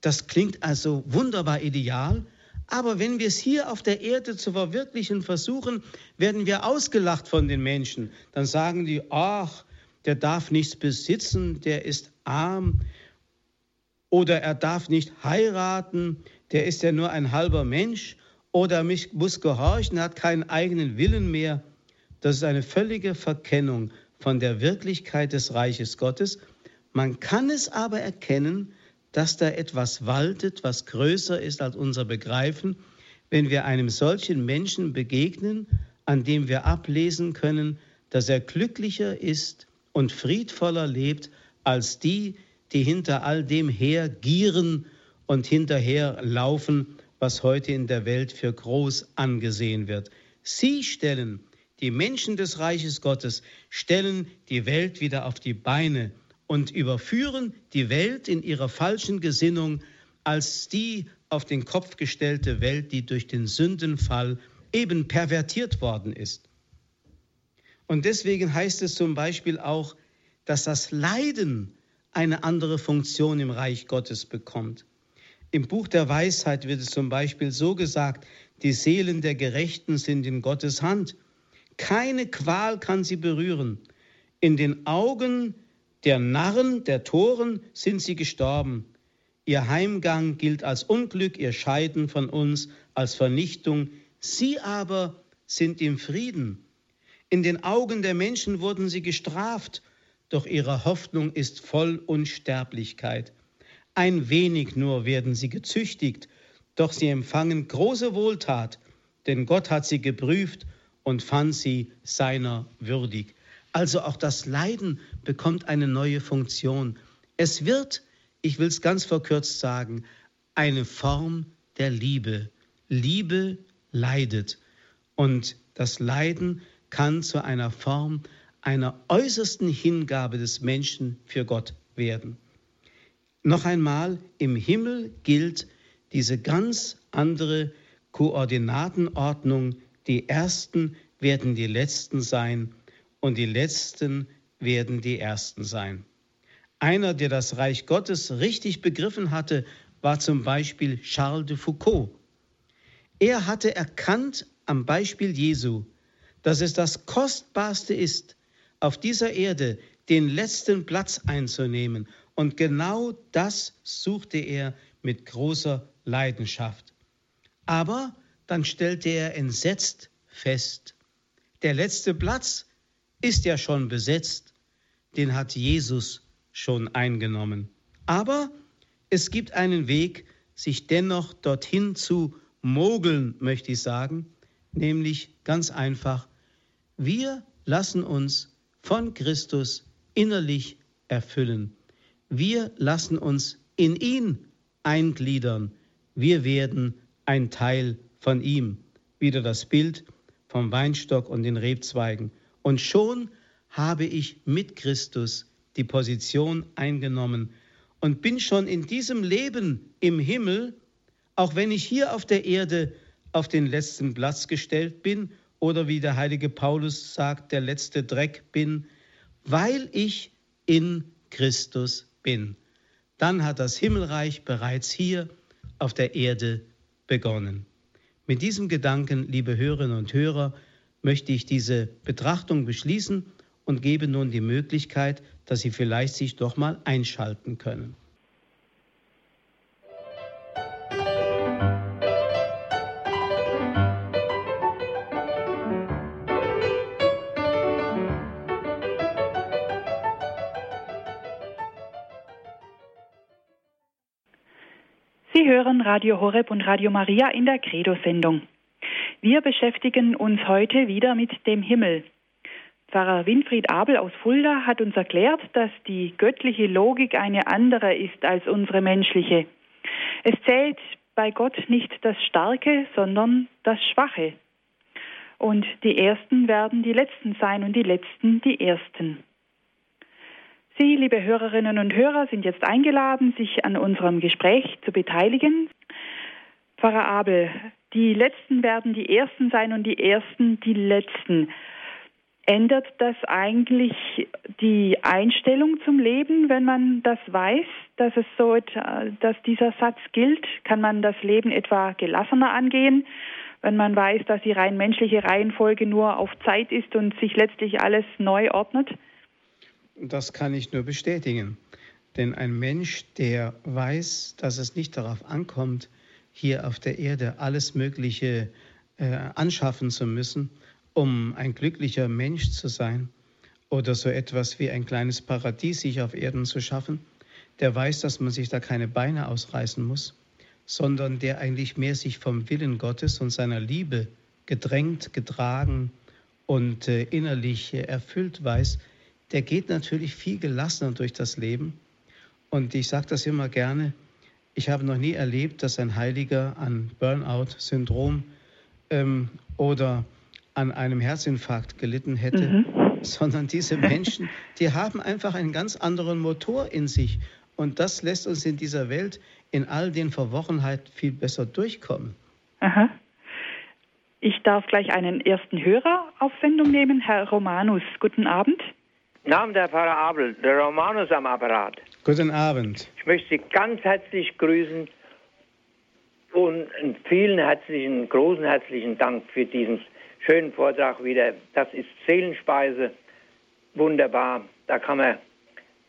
das klingt also wunderbar ideal, aber wenn wir es hier auf der Erde zu verwirklichen versuchen, werden wir ausgelacht von den Menschen. Dann sagen die, ach, der darf nichts besitzen, der ist arm oder er darf nicht heiraten, der ist ja nur ein halber Mensch oder mich muss gehorchen, hat keinen eigenen Willen mehr. Das ist eine völlige Verkennung von der Wirklichkeit des Reiches Gottes. Man kann es aber erkennen, dass da etwas waltet, was größer ist als unser Begreifen, wenn wir einem solchen Menschen begegnen, an dem wir ablesen können, dass er glücklicher ist und friedvoller lebt als die, die hinter all dem her gieren und hinterher laufen, was heute in der Welt für groß angesehen wird. Sie stellen, die Menschen des Reiches Gottes, stellen die Welt wieder auf die Beine und überführen die Welt in ihrer falschen Gesinnung als die auf den Kopf gestellte Welt, die durch den Sündenfall eben pervertiert worden ist. Und deswegen heißt es zum Beispiel auch, dass das Leiden eine andere Funktion im Reich Gottes bekommt. Im Buch der Weisheit wird es zum Beispiel so gesagt, die Seelen der Gerechten sind in Gottes Hand. Keine Qual kann sie berühren. In den Augen der Narren, der Toren sind sie gestorben. Ihr Heimgang gilt als Unglück, ihr Scheiden von uns als Vernichtung. Sie aber sind im Frieden. In den Augen der Menschen wurden sie gestraft, doch ihre Hoffnung ist voll Unsterblichkeit. Ein wenig nur werden sie gezüchtigt, doch sie empfangen große Wohltat, denn Gott hat sie geprüft und fand sie seiner würdig. Also auch das Leiden bekommt eine neue Funktion. Es wird ich will es ganz verkürzt sagen, eine Form der Liebe. Liebe leidet. Und das Leiden kann zu einer Form einer äußersten Hingabe des Menschen für Gott werden. Noch einmal, im Himmel gilt diese ganz andere Koordinatenordnung. Die Ersten werden die Letzten sein und die Letzten werden die Ersten sein. Einer, der das Reich Gottes richtig begriffen hatte, war zum Beispiel Charles de Foucault. Er hatte erkannt am Beispiel Jesu, dass es das Kostbarste ist, auf dieser Erde den letzten Platz einzunehmen. Und genau das suchte er mit großer Leidenschaft. Aber dann stellte er entsetzt fest, der letzte Platz ist ja schon besetzt, den hat Jesus schon eingenommen. Aber es gibt einen Weg, sich dennoch dorthin zu mogeln, möchte ich sagen, nämlich ganz einfach, wir lassen uns von Christus innerlich erfüllen. Wir lassen uns in ihn eingliedern. Wir werden ein Teil von ihm. Wieder das Bild vom Weinstock und den Rebzweigen. Und schon habe ich mit Christus die Position eingenommen und bin schon in diesem Leben im Himmel, auch wenn ich hier auf der Erde auf den letzten Platz gestellt bin oder wie der heilige Paulus sagt, der letzte Dreck bin, weil ich in Christus bin. Dann hat das Himmelreich bereits hier auf der Erde begonnen. Mit diesem Gedanken, liebe Hörerinnen und Hörer, möchte ich diese Betrachtung beschließen und gebe nun die Möglichkeit, dass Sie vielleicht sich doch mal einschalten können. Hören Radio Horeb und Radio Maria in der Credo-Sendung. Wir beschäftigen uns heute wieder mit dem Himmel. Pfarrer Winfried Abel aus Fulda hat uns erklärt, dass die göttliche Logik eine andere ist als unsere menschliche. Es zählt bei Gott nicht das Starke, sondern das Schwache. Und die Ersten werden die Letzten sein und die Letzten die Ersten. Sie, liebe Hörerinnen und Hörer, sind jetzt eingeladen, sich an unserem Gespräch zu beteiligen. Pfarrer Abel, die Letzten werden die Ersten sein und die Ersten die Letzten. Ändert das eigentlich die Einstellung zum Leben, wenn man das weiß, dass es so, dass dieser Satz gilt? Kann man das Leben etwa gelassener angehen, wenn man weiß, dass die rein menschliche Reihenfolge nur auf Zeit ist und sich letztlich alles neu ordnet? Das kann ich nur bestätigen. Denn ein Mensch, der weiß, dass es nicht darauf ankommt, hier auf der Erde alles Mögliche äh, anschaffen zu müssen, um ein glücklicher Mensch zu sein oder so etwas wie ein kleines Paradies sich auf Erden zu schaffen, der weiß, dass man sich da keine Beine ausreißen muss, sondern der eigentlich mehr sich vom Willen Gottes und seiner Liebe gedrängt, getragen und äh, innerlich äh, erfüllt weiß, der geht natürlich viel gelassener durch das Leben. Und ich sage das immer gerne, ich habe noch nie erlebt, dass ein Heiliger an Burnout-Syndrom ähm, oder an einem Herzinfarkt gelitten hätte, mhm. sondern diese Menschen, die haben einfach einen ganz anderen Motor in sich. Und das lässt uns in dieser Welt in all den Verworrenheiten viel besser durchkommen. Aha. Ich darf gleich einen ersten Hörer auf Sendung nehmen, Herr Romanus. Guten Abend. Namen der Pfarrer Abel, der Romanus am Apparat. Guten Abend. Ich möchte Sie ganz herzlich grüßen und einen vielen herzlichen, großen herzlichen Dank für diesen schönen Vortrag wieder. Das ist Seelenspeise, wunderbar. Da kann man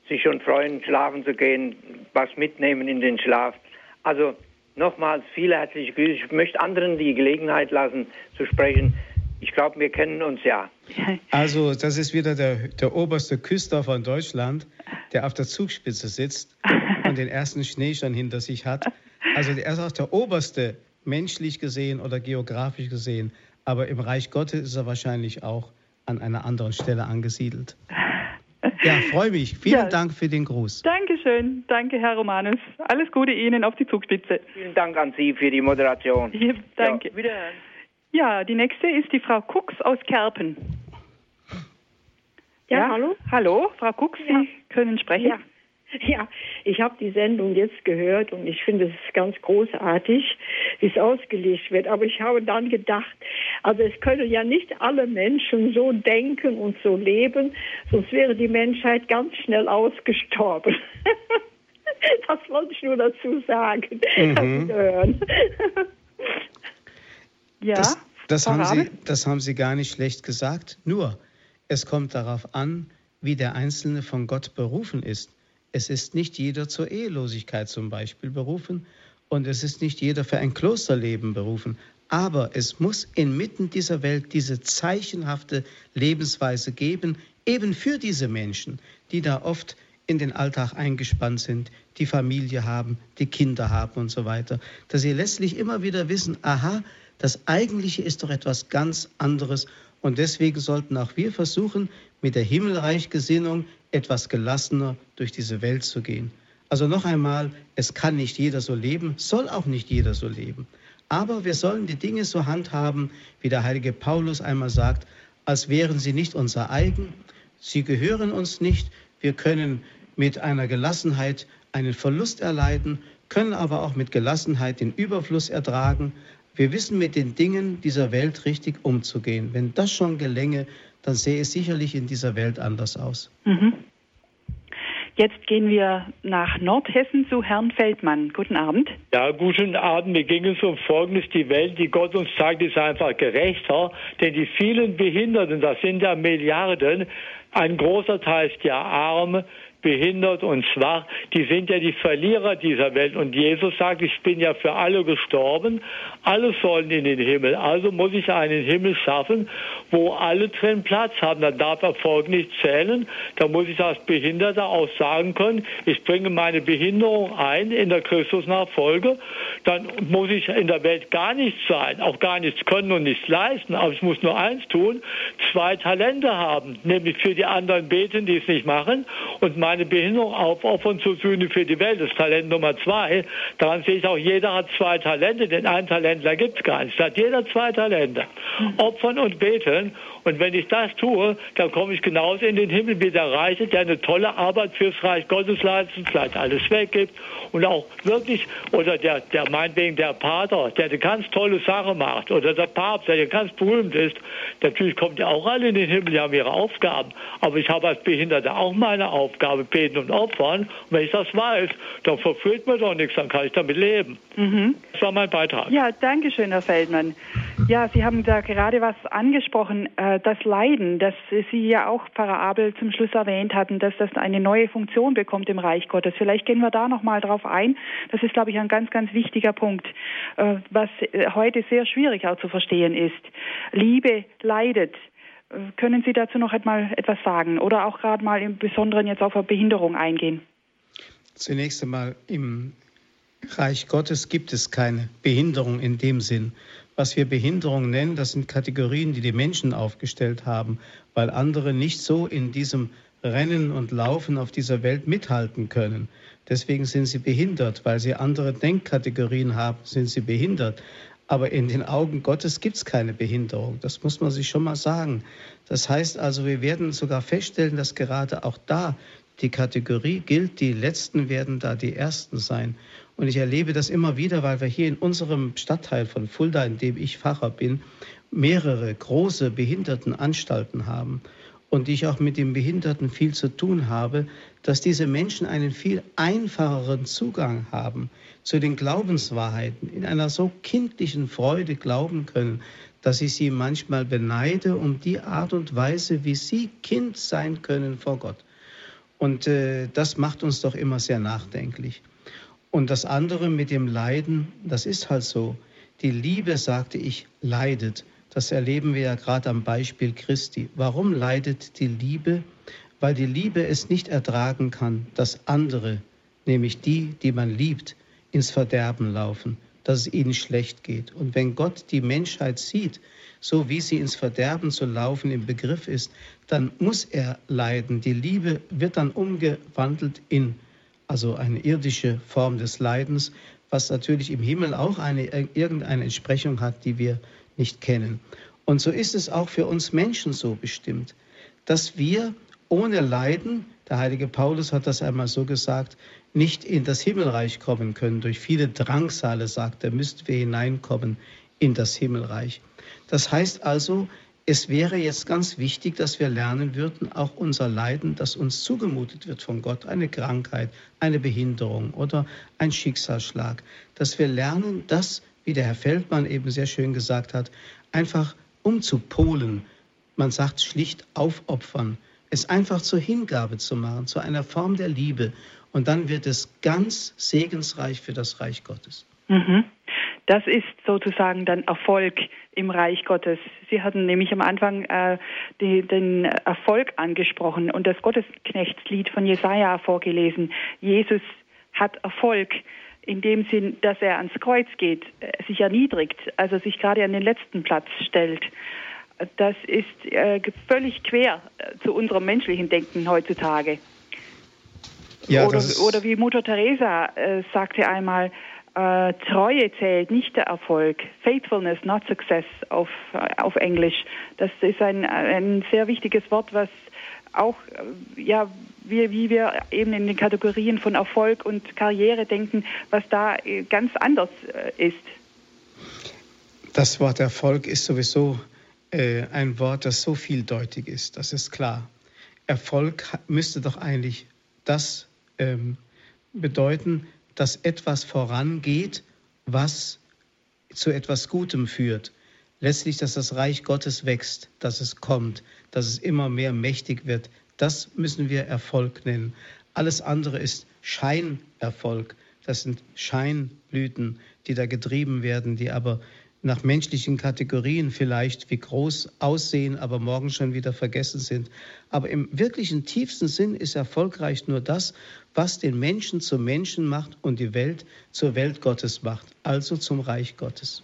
sich schon freuen, schlafen zu gehen, was mitnehmen in den Schlaf. Also nochmals viele herzliche Grüße. Ich möchte anderen die Gelegenheit lassen zu sprechen. Ich glaube, wir kennen uns ja. Also, das ist wieder der, der oberste Küster von Deutschland, der auf der Zugspitze sitzt und den ersten Schnee schon hinter sich hat. Also, er ist auch der oberste, menschlich gesehen oder geografisch gesehen. Aber im Reich Gottes ist er wahrscheinlich auch an einer anderen Stelle angesiedelt. Ja, freue mich. Vielen ja. Dank für den Gruß. Dankeschön. Danke, Herr Romanus. Alles Gute Ihnen auf die Zugspitze. Vielen Dank an Sie für die Moderation. Ja, danke. Ja, wiederhören. Ja, die nächste ist die Frau Kux aus Kerpen. Ja, hallo? Hallo, Frau Kux, Ja. Sie können sprechen. Ja. Ja, ich habe die Sendung jetzt gehört und ich finde es ganz großartig, wie es ausgelegt wird. Aber ich habe dann gedacht, also es können ja nicht alle Menschen so denken und so leben, sonst wäre die Menschheit ganz schnell ausgestorben. Das wollte ich nur dazu sagen. Mhm. Ja, Das, das, haben? Sie, das haben Sie gar nicht schlecht gesagt. Nur, es kommt darauf an, wie der Einzelne von Gott berufen ist. Es ist nicht jeder zur Ehelosigkeit zum Beispiel berufen und es ist nicht jeder für ein Klosterleben berufen. Aber es muss inmitten dieser Welt diese zeichenhafte Lebensweise geben, eben für diese Menschen, die da oft in den Alltag eingespannt sind, die Familie haben, die Kinder haben und so weiter, dass sie letztlich immer wieder wissen, aha, das Eigentliche ist doch etwas ganz anderes und deswegen sollten auch wir versuchen, mit der Himmelreichgesinnung etwas gelassener durch diese Welt zu gehen. Also noch einmal, es kann nicht jeder so leben, soll auch nicht jeder so leben. Aber wir sollen die Dinge so handhaben, wie der heilige Paulus einmal sagt, als wären sie nicht unser eigen. Sie gehören uns nicht. Wir können mit einer Gelassenheit einen Verlust erleiden, können aber auch mit Gelassenheit den Überfluss ertragen. Wir wissen mit den Dingen dieser Welt richtig umzugehen. Wenn das schon gelänge, dann sähe es sicherlich in dieser Welt anders aus. Mhm. Jetzt gehen wir nach Nordhessen zu Herrn Feldmann. Guten Abend. Ja, guten Abend. Mir ging es um Folgendes. Die Welt, die Gott uns zeigt, ist einfach gerechter. Denn die vielen Behinderten, das sind ja Milliarden, ein großer Teil ist ja arm, behindert und schwach, die sind ja die Verlierer dieser Welt. Und Jesus sagt, ich bin ja für alle gestorben, alle sollen in den Himmel. Also muss ich einen Himmel schaffen, wo alle drin Platz haben. Dann darf Erfolg nicht zählen. Da muss ich als Behinderter auch sagen können, ich bringe meine Behinderung ein in der Christusnachfolge. Dann muss ich in der Welt gar nichts sein, auch gar nichts können und nichts leisten. Aber ich muss nur eins tun, zwei Talente haben, nämlich für die anderen beten, die es nicht machen und meine Behinderung aufopfern zur Sühne für die Welt. Das ist Talent Nummer zwei. Daran sehe ich auch, jeder hat zwei Talente, denn ein Talentler gibt es gar nicht. Es hat jeder zwei Talente. Opfern und beten. Und wenn ich das tue, dann komme ich genauso in den Himmel wie der Reiche, der eine tolle Arbeit fürs Reich Gottes leistet, vielleicht alles weggibt und auch wirklich, oder der, der meinetwegen der Pater, der eine ganz tolle Sache macht, oder der Papst, der ganz berühmt ist, natürlich kommt ja auch alle in den Himmel, die haben ihre Aufgaben. Aber ich habe als Behinderter auch meine Aufgabe, beten und opfern. Und wenn ich das weiß, dann verführt mir doch nichts, dann kann ich damit leben. Mhm. Das war mein Beitrag. Ja, danke schön, Herr Feldmann. Ja, Sie haben da gerade was angesprochen, äh, das Leiden, das Sie ja auch, Pfarrer Abel, zum Schluss erwähnt hatten, dass das eine neue Funktion bekommt im Reich Gottes. Vielleicht gehen wir da nochmal drauf ein. Das ist, glaube ich, ein ganz, ganz wichtiger Punkt, äh, was äh, heute sehr schwierig auch zu verstehen ist. Liebe leidet. Können Sie dazu noch einmal etwas sagen oder auch gerade mal im Besonderen jetzt auf eine Behinderung eingehen? Zunächst einmal im Reich Gottes gibt es keine Behinderung in dem Sinn. Was wir Behinderung nennen, das sind Kategorien, die die Menschen aufgestellt haben, weil andere nicht so in diesem Rennen und Laufen auf dieser Welt mithalten können. Deswegen sind sie behindert, weil sie andere Denkkategorien haben, sind sie behindert. Aber in den Augen Gottes gibt es keine Behinderung. Das muss man sich schon mal sagen. Das heißt also, wir werden sogar feststellen, dass gerade auch da die Kategorie gilt, die Letzten werden da die Ersten sein. Und ich erlebe das immer wieder, weil wir hier in unserem Stadtteil von Fulda, in dem ich Pfarrer bin, mehrere große Behindertenanstalten haben und ich auch mit den Behinderten viel zu tun habe, dass diese Menschen einen viel einfacheren Zugang haben zu den Glaubenswahrheiten, in einer so kindlichen Freude glauben können, dass ich sie manchmal beneide um die Art und Weise, wie sie Kind sein können vor Gott. Und äh, das macht uns doch immer sehr nachdenklich. Und das andere mit dem Leiden, das ist halt so. Die Liebe, sagte ich, leidet. Das erleben wir ja gerade am Beispiel Christi. Warum leidet die Liebe? Weil die Liebe es nicht ertragen kann, dass andere, nämlich die, die man liebt, ins Verderben laufen, dass es ihnen schlecht geht. Und wenn Gott die Menschheit sieht, so wie sie ins Verderben zu laufen im Begriff ist, dann muss er leiden. Die Liebe wird dann umgewandelt in also eine irdische Form des Leidens, was natürlich im Himmel auch eine, irgendeine Entsprechung hat, die wir nicht kennen. Und so ist es auch für uns Menschen so bestimmt, dass wir ohne Leiden, der heilige Paulus hat das einmal so gesagt, nicht in das Himmelreich kommen können. Durch viele Drangsale, sagt er, müssten wir hineinkommen in das Himmelreich. Das heißt also, es wäre jetzt ganz wichtig, dass wir lernen würden, auch unser Leiden, das uns zugemutet wird von Gott, eine Krankheit, eine Behinderung oder ein Schicksalsschlag, dass wir lernen, das, wie der Herr Feldmann eben sehr schön gesagt hat, einfach umzupolen. Man sagt schlicht aufopfern, es einfach zur Hingabe zu machen, zu einer Form der Liebe. Und dann wird es ganz segensreich für das Reich Gottes. Mhm. Das ist sozusagen dann Erfolg im Reich Gottes. Sie hatten nämlich am Anfang äh, die, den Erfolg angesprochen und das Gottesknechtslied von Jesaja vorgelesen. Jesus hat Erfolg in dem Sinn, dass er ans Kreuz geht, äh, sich erniedrigt, also sich gerade an den letzten Platz stellt. Das ist äh, völlig quer äh, zu unserem menschlichen Denken heutzutage. Ja, oder, oder, wie Mutter Teresa äh, sagte einmal, äh, Treue zählt, nicht der Erfolg. Faithfulness, not success auf, äh, auf Englisch. Das ist ein, ein sehr wichtiges Wort, was auch, äh, ja, wie, wie wir eben in den Kategorien von Erfolg und Karriere denken, was da äh, ganz anders ist. Das Wort Erfolg ist sowieso äh, ein Wort, das so vieldeutig ist, das ist klar. Erfolg müsste doch eigentlich das ähm, bedeuten, dass etwas vorangeht, was zu etwas Gutem führt. Letztlich, dass das Reich Gottes wächst, dass es kommt, dass es immer mehr mächtig wird. Das müssen wir Erfolg nennen. Alles andere ist Scheinerfolg. Das sind Scheinblüten, die da getrieben werden, die aber nach menschlichen Kategorien vielleicht wie groß aussehen, aber morgen schon wieder vergessen sind. Aber im wirklichen tiefsten Sinn ist erfolgreich nur das, was den Menschen zum Menschen macht und die Welt zur Welt Gottes macht, also zum Reich Gottes.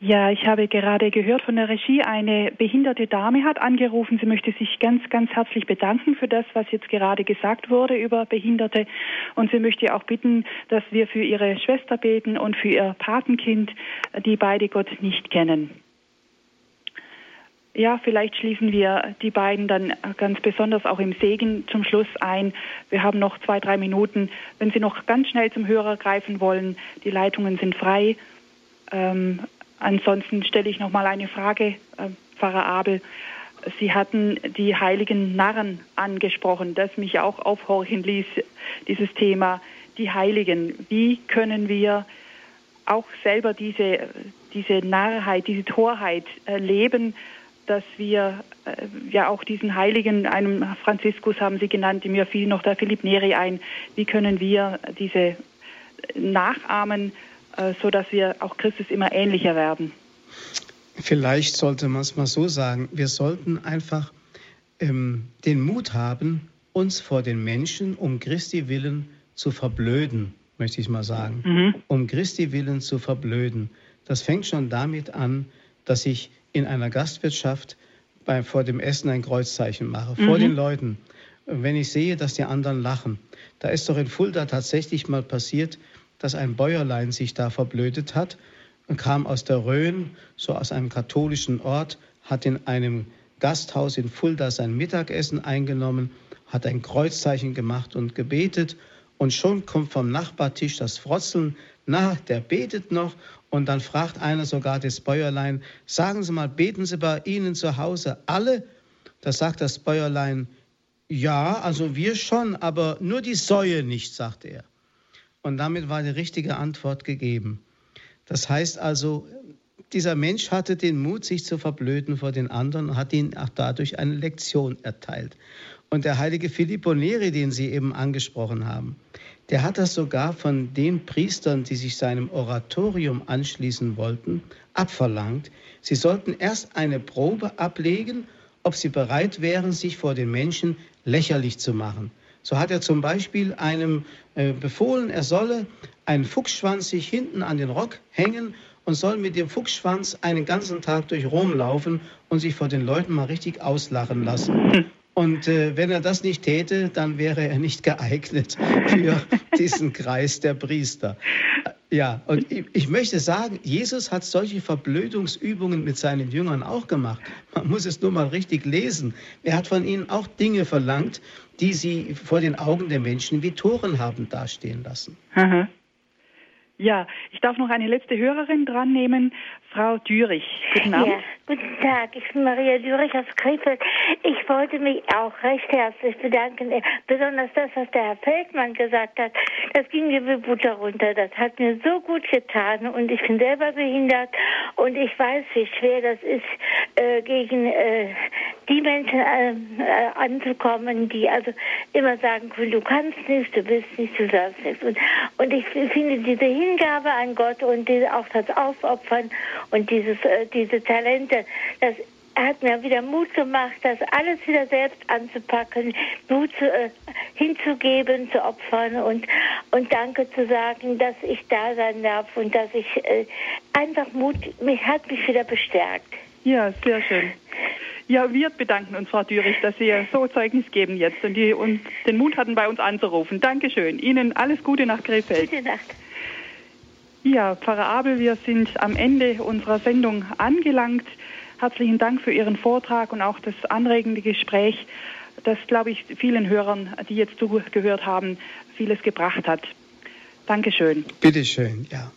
Ja, ich habe gerade gehört von der Regie, eine behinderte Dame hat angerufen. Sie möchte sich ganz, ganz herzlich bedanken für das, was jetzt gerade gesagt wurde über Behinderte. Und sie möchte auch bitten, dass wir für ihre Schwester beten und für ihr Patenkind, die beide Gott nicht kennen. Ja, vielleicht schließen wir die beiden dann ganz besonders auch im Segen zum Schluss ein. Wir haben noch zwei, drei Minuten. Wenn Sie noch ganz schnell zum Hörer greifen wollen, die Leitungen sind frei. Ähm, Ansonsten stelle ich noch mal eine Frage, äh, Pfarrer Abel. Sie hatten die heiligen Narren angesprochen, das mich auch aufhorchen ließ, dieses Thema, die Heiligen. Wie können wir auch selber diese, diese Narrheit, diese Torheit erleben, dass wir äh, ja auch diesen Heiligen, einem Franziskus haben Sie genannt, mir fiel noch der Philipp Neri ein, wie können wir diese nachahmen, so dass wir auch Christus immer ähnlicher werden. Vielleicht sollte man es mal so sagen. Wir sollten einfach ähm, den Mut haben, uns vor den Menschen um Christi willen zu verblöden, möchte ich mal sagen. Mhm. Um Christi willen zu verblöden. Das fängt schon damit an, dass ich in einer Gastwirtschaft bei, vor dem Essen ein Kreuzzeichen mache, mhm. vor den Leuten. Wenn ich sehe, dass die anderen lachen. Da ist doch in Fulda tatsächlich mal passiert, dass ein Bäuerlein sich da verblödet hat und kam aus der Rhön, so aus einem katholischen Ort, hat in einem Gasthaus in Fulda sein Mittagessen eingenommen, hat ein Kreuzzeichen gemacht und gebetet und schon kommt vom Nachbartisch das Frotzeln, na, der betet noch und dann fragt einer sogar das Bäuerlein, sagen Sie mal, beten Sie bei Ihnen zu Hause alle? Da sagt das Bäuerlein, ja, also wir schon, aber nur die Säue nicht, sagt er. Und damit war die richtige Antwort gegeben. Das heißt also, dieser Mensch hatte den Mut, sich zu verblöden vor den anderen und hat ihnen auch dadurch eine Lektion erteilt. Und der heilige Filippo Neri, den Sie eben angesprochen haben, der hat das sogar von den Priestern, die sich seinem Oratorium anschließen wollten, abverlangt. Sie sollten erst eine Probe ablegen, ob sie bereit wären, sich vor den Menschen lächerlich zu machen. So hat er zum Beispiel einem äh, befohlen, er solle einen Fuchsschwanz sich hinten an den Rock hängen und soll mit dem Fuchsschwanz einen ganzen Tag durch Rom laufen und sich vor den Leuten mal richtig auslachen lassen. Und äh, wenn er das nicht täte, dann wäre er nicht geeignet für diesen Kreis der Priester. Ja, und ich, möchte sagen, Jesus hat solche Verblödungsübungen mit seinen Jüngern auch gemacht. Man muss es nur mal richtig lesen. Er hat von ihnen auch Dinge verlangt, die sie vor den Augen der Menschen wie Toren haben dastehen lassen. Aha. Ja, ich darf noch eine letzte Hörerin dran nehmen, Frau Dürich. Guten Abend. Ja, guten Tag, ich bin Maria Dürich aus Krefeld. Ich wollte mich auch recht herzlich bedanken, besonders das, was der Herr Feldmann gesagt hat, das ging mir wie Butter runter. Das hat mir so gut getan und ich bin selber behindert und ich weiß, wie schwer das ist, äh, gegen äh, die Menschen äh, äh anzukommen, die also immer sagen können, du kannst nichts, du bist nicht, du darfst nichts. Und, und ich finde diese Hingabe an Gott und diese, auch das Aufopfern und dieses, äh, diese Talente, das hat mir wieder Mut gemacht, das alles wieder selbst anzupacken, Mut zu, äh, hinzugeben, zu opfern und, und Danke zu sagen, dass ich da sein darf und dass ich äh, einfach Mut, mich hat mich wieder bestärkt. Ja, sehr schön. Ja, wir bedanken uns, Frau Dürich, dass Sie so Zeugnis geben jetzt und, die, und den Mut hatten, bei uns anzurufen. Dankeschön. Ihnen alles Gute nach Krefeld. Gute Nacht. Ja, Pfarrer Abel, wir sind am Ende unserer Sendung angelangt. Herzlichen Dank für Ihren Vortrag und auch das anregende Gespräch, das, glaube ich, vielen Hörern, die jetzt zugehört haben, vieles gebracht hat. Dankeschön. Bitteschön, ja.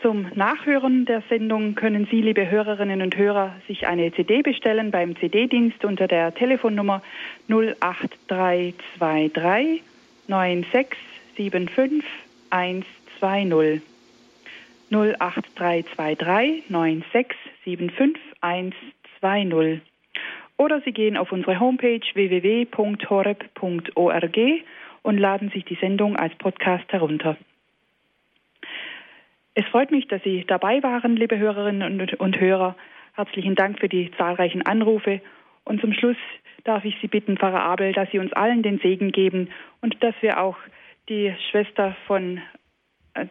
Zum Nachhören der Sendung können Sie, liebe Hörerinnen und Hörer, sich eine CD bestellen beim CD-Dienst unter der Telefonnummer 08323 9675 120. 08323 9675 120. Oder Sie gehen auf unsere Homepage www.horeb.org und laden sich die Sendung als Podcast herunter. Es freut mich, dass Sie dabei waren, liebe Hörerinnen und Hörer. Herzlichen Dank für die zahlreichen Anrufe. Und zum Schluss darf ich Sie bitten, Pfarrer Abel, dass Sie uns allen den Segen geben und dass wir auch die Schwester von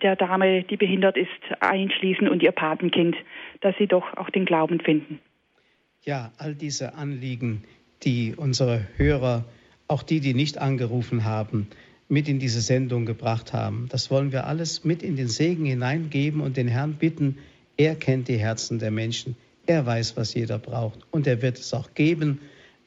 der Dame, die behindert ist, einschließen und ihr Patenkind, dass sie doch auch den Glauben finden. Ja, all diese Anliegen, die unsere Hörer, auch die, die nicht angerufen haben, mit in diese Sendung gebracht haben. Das wollen wir alles mit in den Segen hineingeben und den Herrn bitten, er kennt die Herzen der Menschen, er weiß, was jeder braucht und er wird es auch geben,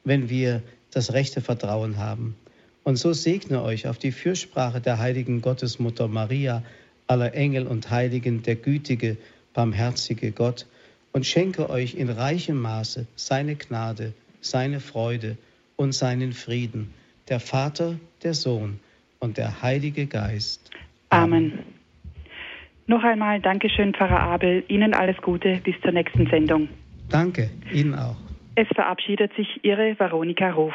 wenn wir das rechte Vertrauen haben. Und so segne euch auf die Fürsprache der heiligen Gottesmutter Maria, aller Engel und Heiligen, der gütige, barmherzige Gott, und schenke euch in reichem Maße seine Gnade, seine Freude und seinen Frieden, der Vater, der Sohn und der Heilige Geist. Amen. Noch einmal Dankeschön, Pfarrer Abel. Ihnen alles Gute bis zur nächsten Sendung. Danke, Ihnen auch. Es verabschiedet sich Ihre Veronika Ruf.